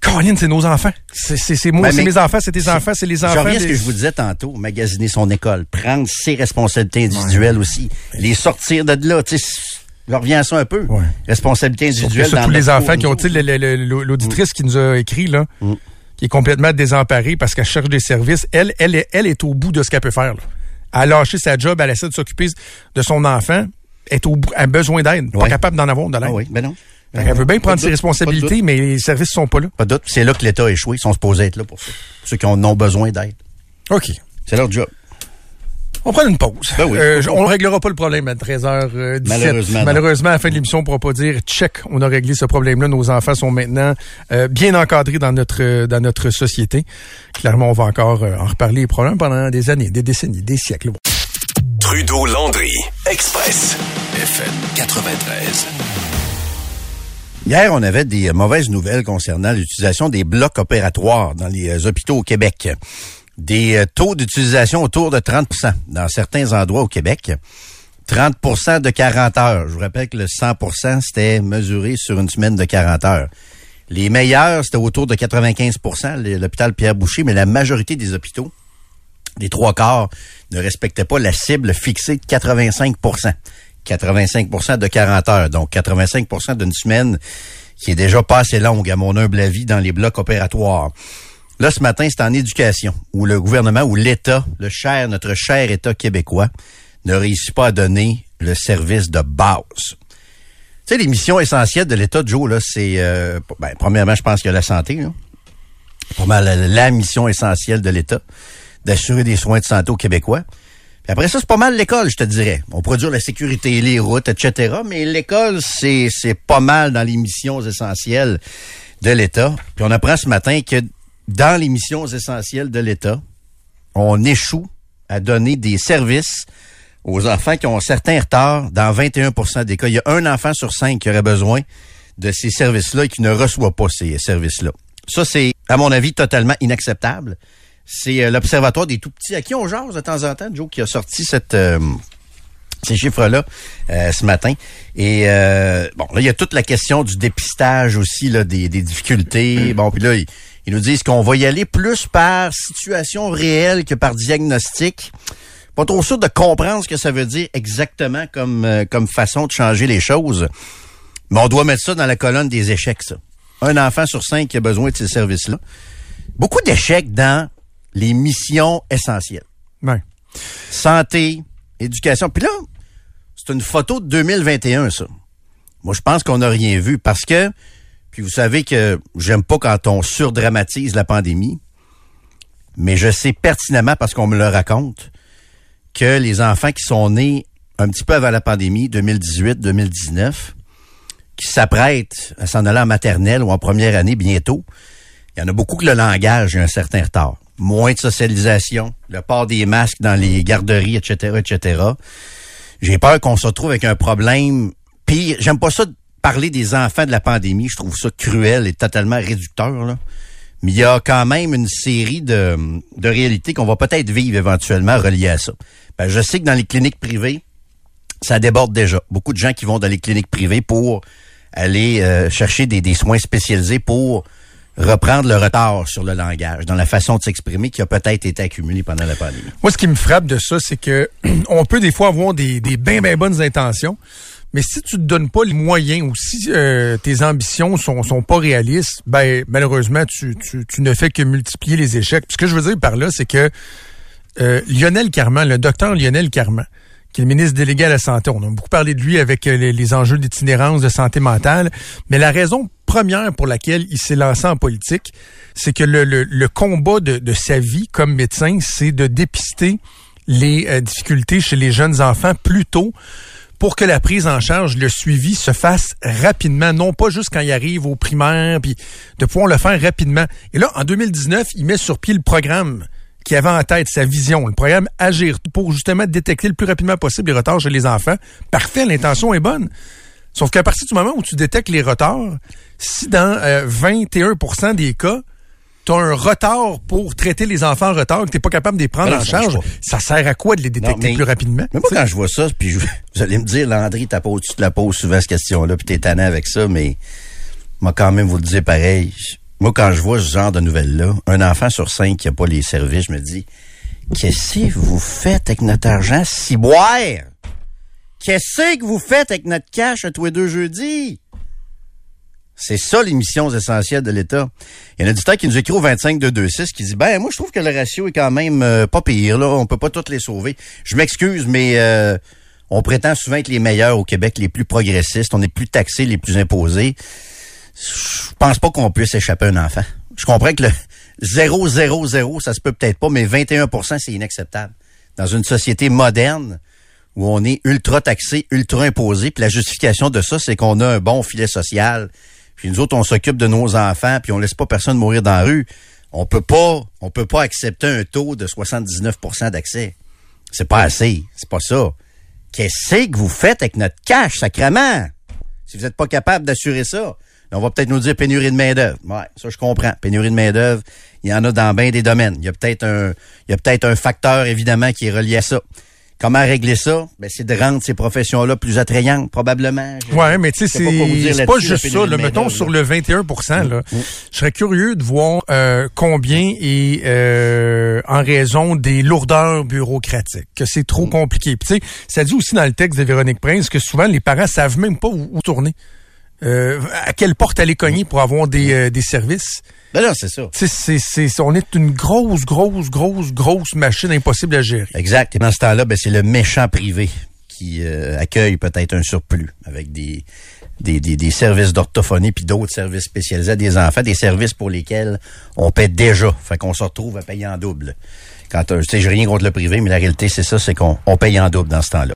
Caroline, c'est nos enfants. C'est moi, Ben, c'est mes enfants, c'est tes enfants, c'est les Je enfants. reviens à ce que je vous disais tantôt, magasiner son école, prendre ses responsabilités individuelles aussi, les sortir de là, tu sais, je reviens à ça un peu. Ouais. Responsabilité individuelle. dans tous les enfants qui ont, tu l'auditrice qui nous a écrit, là, Mm. qui est complètement désemparée parce qu'elle cherche des services, elle, elle, est, elle est au bout de ce qu'elle peut faire, là. Elle a lâché sa job, elle essaie de s'occuper de son enfant, elle est au a besoin d'aide, pas Ouais. capable d'en avoir de l'aide. Ah oui, ben non. Qu'elle veut bien Pas prendre ses doute, responsabilités, mais les services sont pas là. Pas de doute. C'est là que l'État a échoué. Ils sont supposés être là pour ça. Pour ceux qui en ont besoin d'aide. OK. C'est leur job. On prend une pause. Ben oui. Euh, on ne réglera pas le problème à 13h17. Malheureusement. Malheureusement, à la fin de l'émission, on ne pourra pas dire check, on a réglé ce problème-là. Nos enfants sont maintenant euh, bien encadrés dans notre euh, dans notre société. Clairement, on va encore euh, en reparler probablement pendant des années, des décennies, des siècles. Bon. Trudeau Landry, Express, FM 93. Hier, on avait des euh, mauvaises nouvelles concernant l'utilisation des blocs opératoires dans les euh, hôpitaux au Québec. Des euh, taux d'utilisation autour de 30% dans certains endroits au Québec. 30% de 40 heures. Je vous rappelle que le 100% c'était mesuré sur une semaine de 40 heures. Les meilleurs, c'était autour de 95 le- l'hôpital Pierre-Boucher, mais la majorité des hôpitaux, les trois quarts, ne respectaient pas la cible fixée de 85 85% de 40 heures. Donc, 85% d'une semaine qui est déjà pas assez longue, à mon humble avis, dans les blocs opératoires. Là, ce matin, c'est en éducation, où le gouvernement, où l'État, le cher, notre cher État québécois, ne réussit pas à donner le service de base. Tu sais, les missions essentielles de l'État, Joe, là, c'est... euh, ben, premièrement, je pense qu'il y a la santé, là. Pour moi, la, la mission essentielle de l'État, d'assurer des soins de santé aux Québécois. Après ça, c'est pas mal l'école, je te dirais. On produit la sécurité, les routes, etc. Mais l'école, c'est, c'est pas mal dans les missions essentielles de l'État. Puis on apprend ce matin que dans les missions essentielles de l'État, on échoue à donner des services aux enfants qui ont un certain retard dans 21% des cas. Il y a un enfant sur cinq qui aurait besoin de ces services-là et qui ne reçoit pas ces services-là. Ça, c'est, à mon avis, totalement inacceptable. C'est euh, l'Observatoire des tout-petits à qui on jase de temps en temps, Joe, qui a sorti cette... euh, ces chiffres-là euh, ce matin. Et euh, bon, là, il y a toute la question du dépistage aussi, là, des, des difficultés. Bon, puis là, ils, ils nous disent qu'on va y aller plus par situation réelle que par diagnostic. Pas trop sûr de comprendre ce que ça veut dire exactement comme, euh, comme façon de changer les choses. Mais on doit mettre ça dans la colonne des échecs, ça. Un enfant sur cinq qui a besoin de ces services-là. Beaucoup d'échecs dans les missions essentielles Ouais. santé, éducation. Puis là, c'est une photo de 2021, ça. Moi, je pense qu'on n'a rien vu parce que, puis vous savez que j'aime pas quand on surdramatise la pandémie, mais je sais pertinemment, parce qu'on me le raconte, que les enfants qui sont nés un petit peu avant la pandémie, 2018-2019, qui s'apprêtent à s'en aller en maternelle ou en première année bientôt, il y en a beaucoup que le langage a un certain retard. Moins de socialisation, le port des masques dans les garderies, etc., etc. J'ai peur qu'on se retrouve avec un problème pire. J'aime pas ça de parler des enfants de la pandémie. Je trouve ça cruel et totalement réducteur. Là. Mais il y a quand même une série de, réalités qu'on va peut-être vivre éventuellement reliées à ça. Ben, je sais que dans les cliniques privées, ça déborde déjà. Beaucoup de gens qui vont dans les cliniques privées pour aller euh, chercher des soins spécialisés pour reprendre le retard sur le langage, dans la façon de s'exprimer qui a peut-être été accumulé pendant la pandémie. Moi, ce qui me frappe de ça, c'est que on peut des fois avoir des, des bien, bien bonnes intentions, mais si tu te donnes pas les moyens ou si euh, tes ambitions sont, sont pas réalistes, ben malheureusement, tu, tu, tu ne fais que multiplier les échecs. Puis ce que je veux dire par là, c'est que euh, Lionel Carman, le docteur Lionel Carman, qui est le ministre délégué à la santé, on a beaucoup parlé de lui avec euh, les, enjeux d'itinérance de santé mentale, mais la raison première pour laquelle il s'est lancé en politique, c'est que le, combat de, de, sa vie comme médecin, c'est de dépister les euh, difficultés chez les jeunes enfants plus tôt pour que la prise en charge, le suivi se fasse rapidement, non pas juste quand il arrive au primaire, puis de pouvoir le faire rapidement. Et là, en 2019, il met sur pied le programme qui avait en tête sa vision, le programme Agir pour justement détecter le plus rapidement possible les retards chez les enfants. Parfait, l'intention est bonne. Sauf qu'à partir du moment où tu détectes les retards, si dans 21% euh, des cas, tu as un retard pour traiter les enfants en retard, que tu pas capable de les prendre en charge, ça sert à quoi de les détecter plus rapidement? Mais moi, quand je vois ça, puis vous allez me dire, Landry, tu te la poses souvent cette question-là, puis t'es tanné avec ça, mais moi, quand même, vous le dire pareil. Moi, quand je vois ce genre de nouvelles-là, un enfant sur cinq qui n'a pas les services, je me dis, qu'est-ce que vous faites avec notre argent si boire? Qu'est-ce que vous faites avec notre cash à tous les deux jeudis? C'est ça l'émission essentielle de l'État. Il y en a du temps qui nous écrit au 25 226 qui dit ben moi je trouve que le ratio est quand même euh, pas pire là, on peut pas toutes les sauver. Je m'excuse mais euh, on prétend souvent être les meilleurs au Québec, les plus progressistes, on est plus taxés, les plus imposés je pense pas qu'on puisse échapper un enfant. Je comprends que le 0, 0, 0, ça se peut peut-être pas, mais 21% c'est inacceptable. Dans une société moderne où on est ultra taxé, ultra imposé, puis la justification de ça, c'est qu'on a un bon filet social, puis nous autres, on s'occupe de nos enfants, puis on laisse pas personne mourir dans la rue. On peut pas, on peut pas accepter un taux de 79% d'accès. C'est pas assez. C'est pas ça. Qu'est-ce que vous faites avec notre cash, sacrement? Si vous n'êtes pas capable d'assurer ça, on va peut-être nous dire pénurie de main-d'œuvre. Ouais, ça je comprends. Pénurie de main-d'œuvre, il y en a dans bien des domaines. Il y a peut-être un il y a peut-être un facteur évidemment qui est relié à ça. Comment régler ça? Ben, c'est de rendre ces professions-là plus attrayantes, probablement. ouais, mais tu sais, c'est pas, juste ça. Le mettons sur le 21 là, mm, mm. je serais curieux de voir euh, combien est euh, en raison des lourdeurs bureaucratiques, que c'est trop mm. compliqué. tu sais, ça dit aussi dans le texte de Véronique Prince que souvent les parents savent même pas où tourner. Euh, à quelle porte aller cogner pour avoir des, euh, des services? Ben là, c'est ça. C'est, c'est, on est une grosse, grosse, grosse, grosse machine impossible à gérer. Exact. Et dans ce temps-là, ben, c'est le méchant privé qui euh, accueille peut-être un surplus avec des, des, des, des services d'orthophonie puis d'autres services spécialisés à des enfants, des services pour lesquels on paie déjà. Fait qu'on se retrouve à payer en double. Quand, je sais, j'ai rien contre le privé, mais la réalité, c'est ça, c'est qu'on on paye en double dans ce temps-là.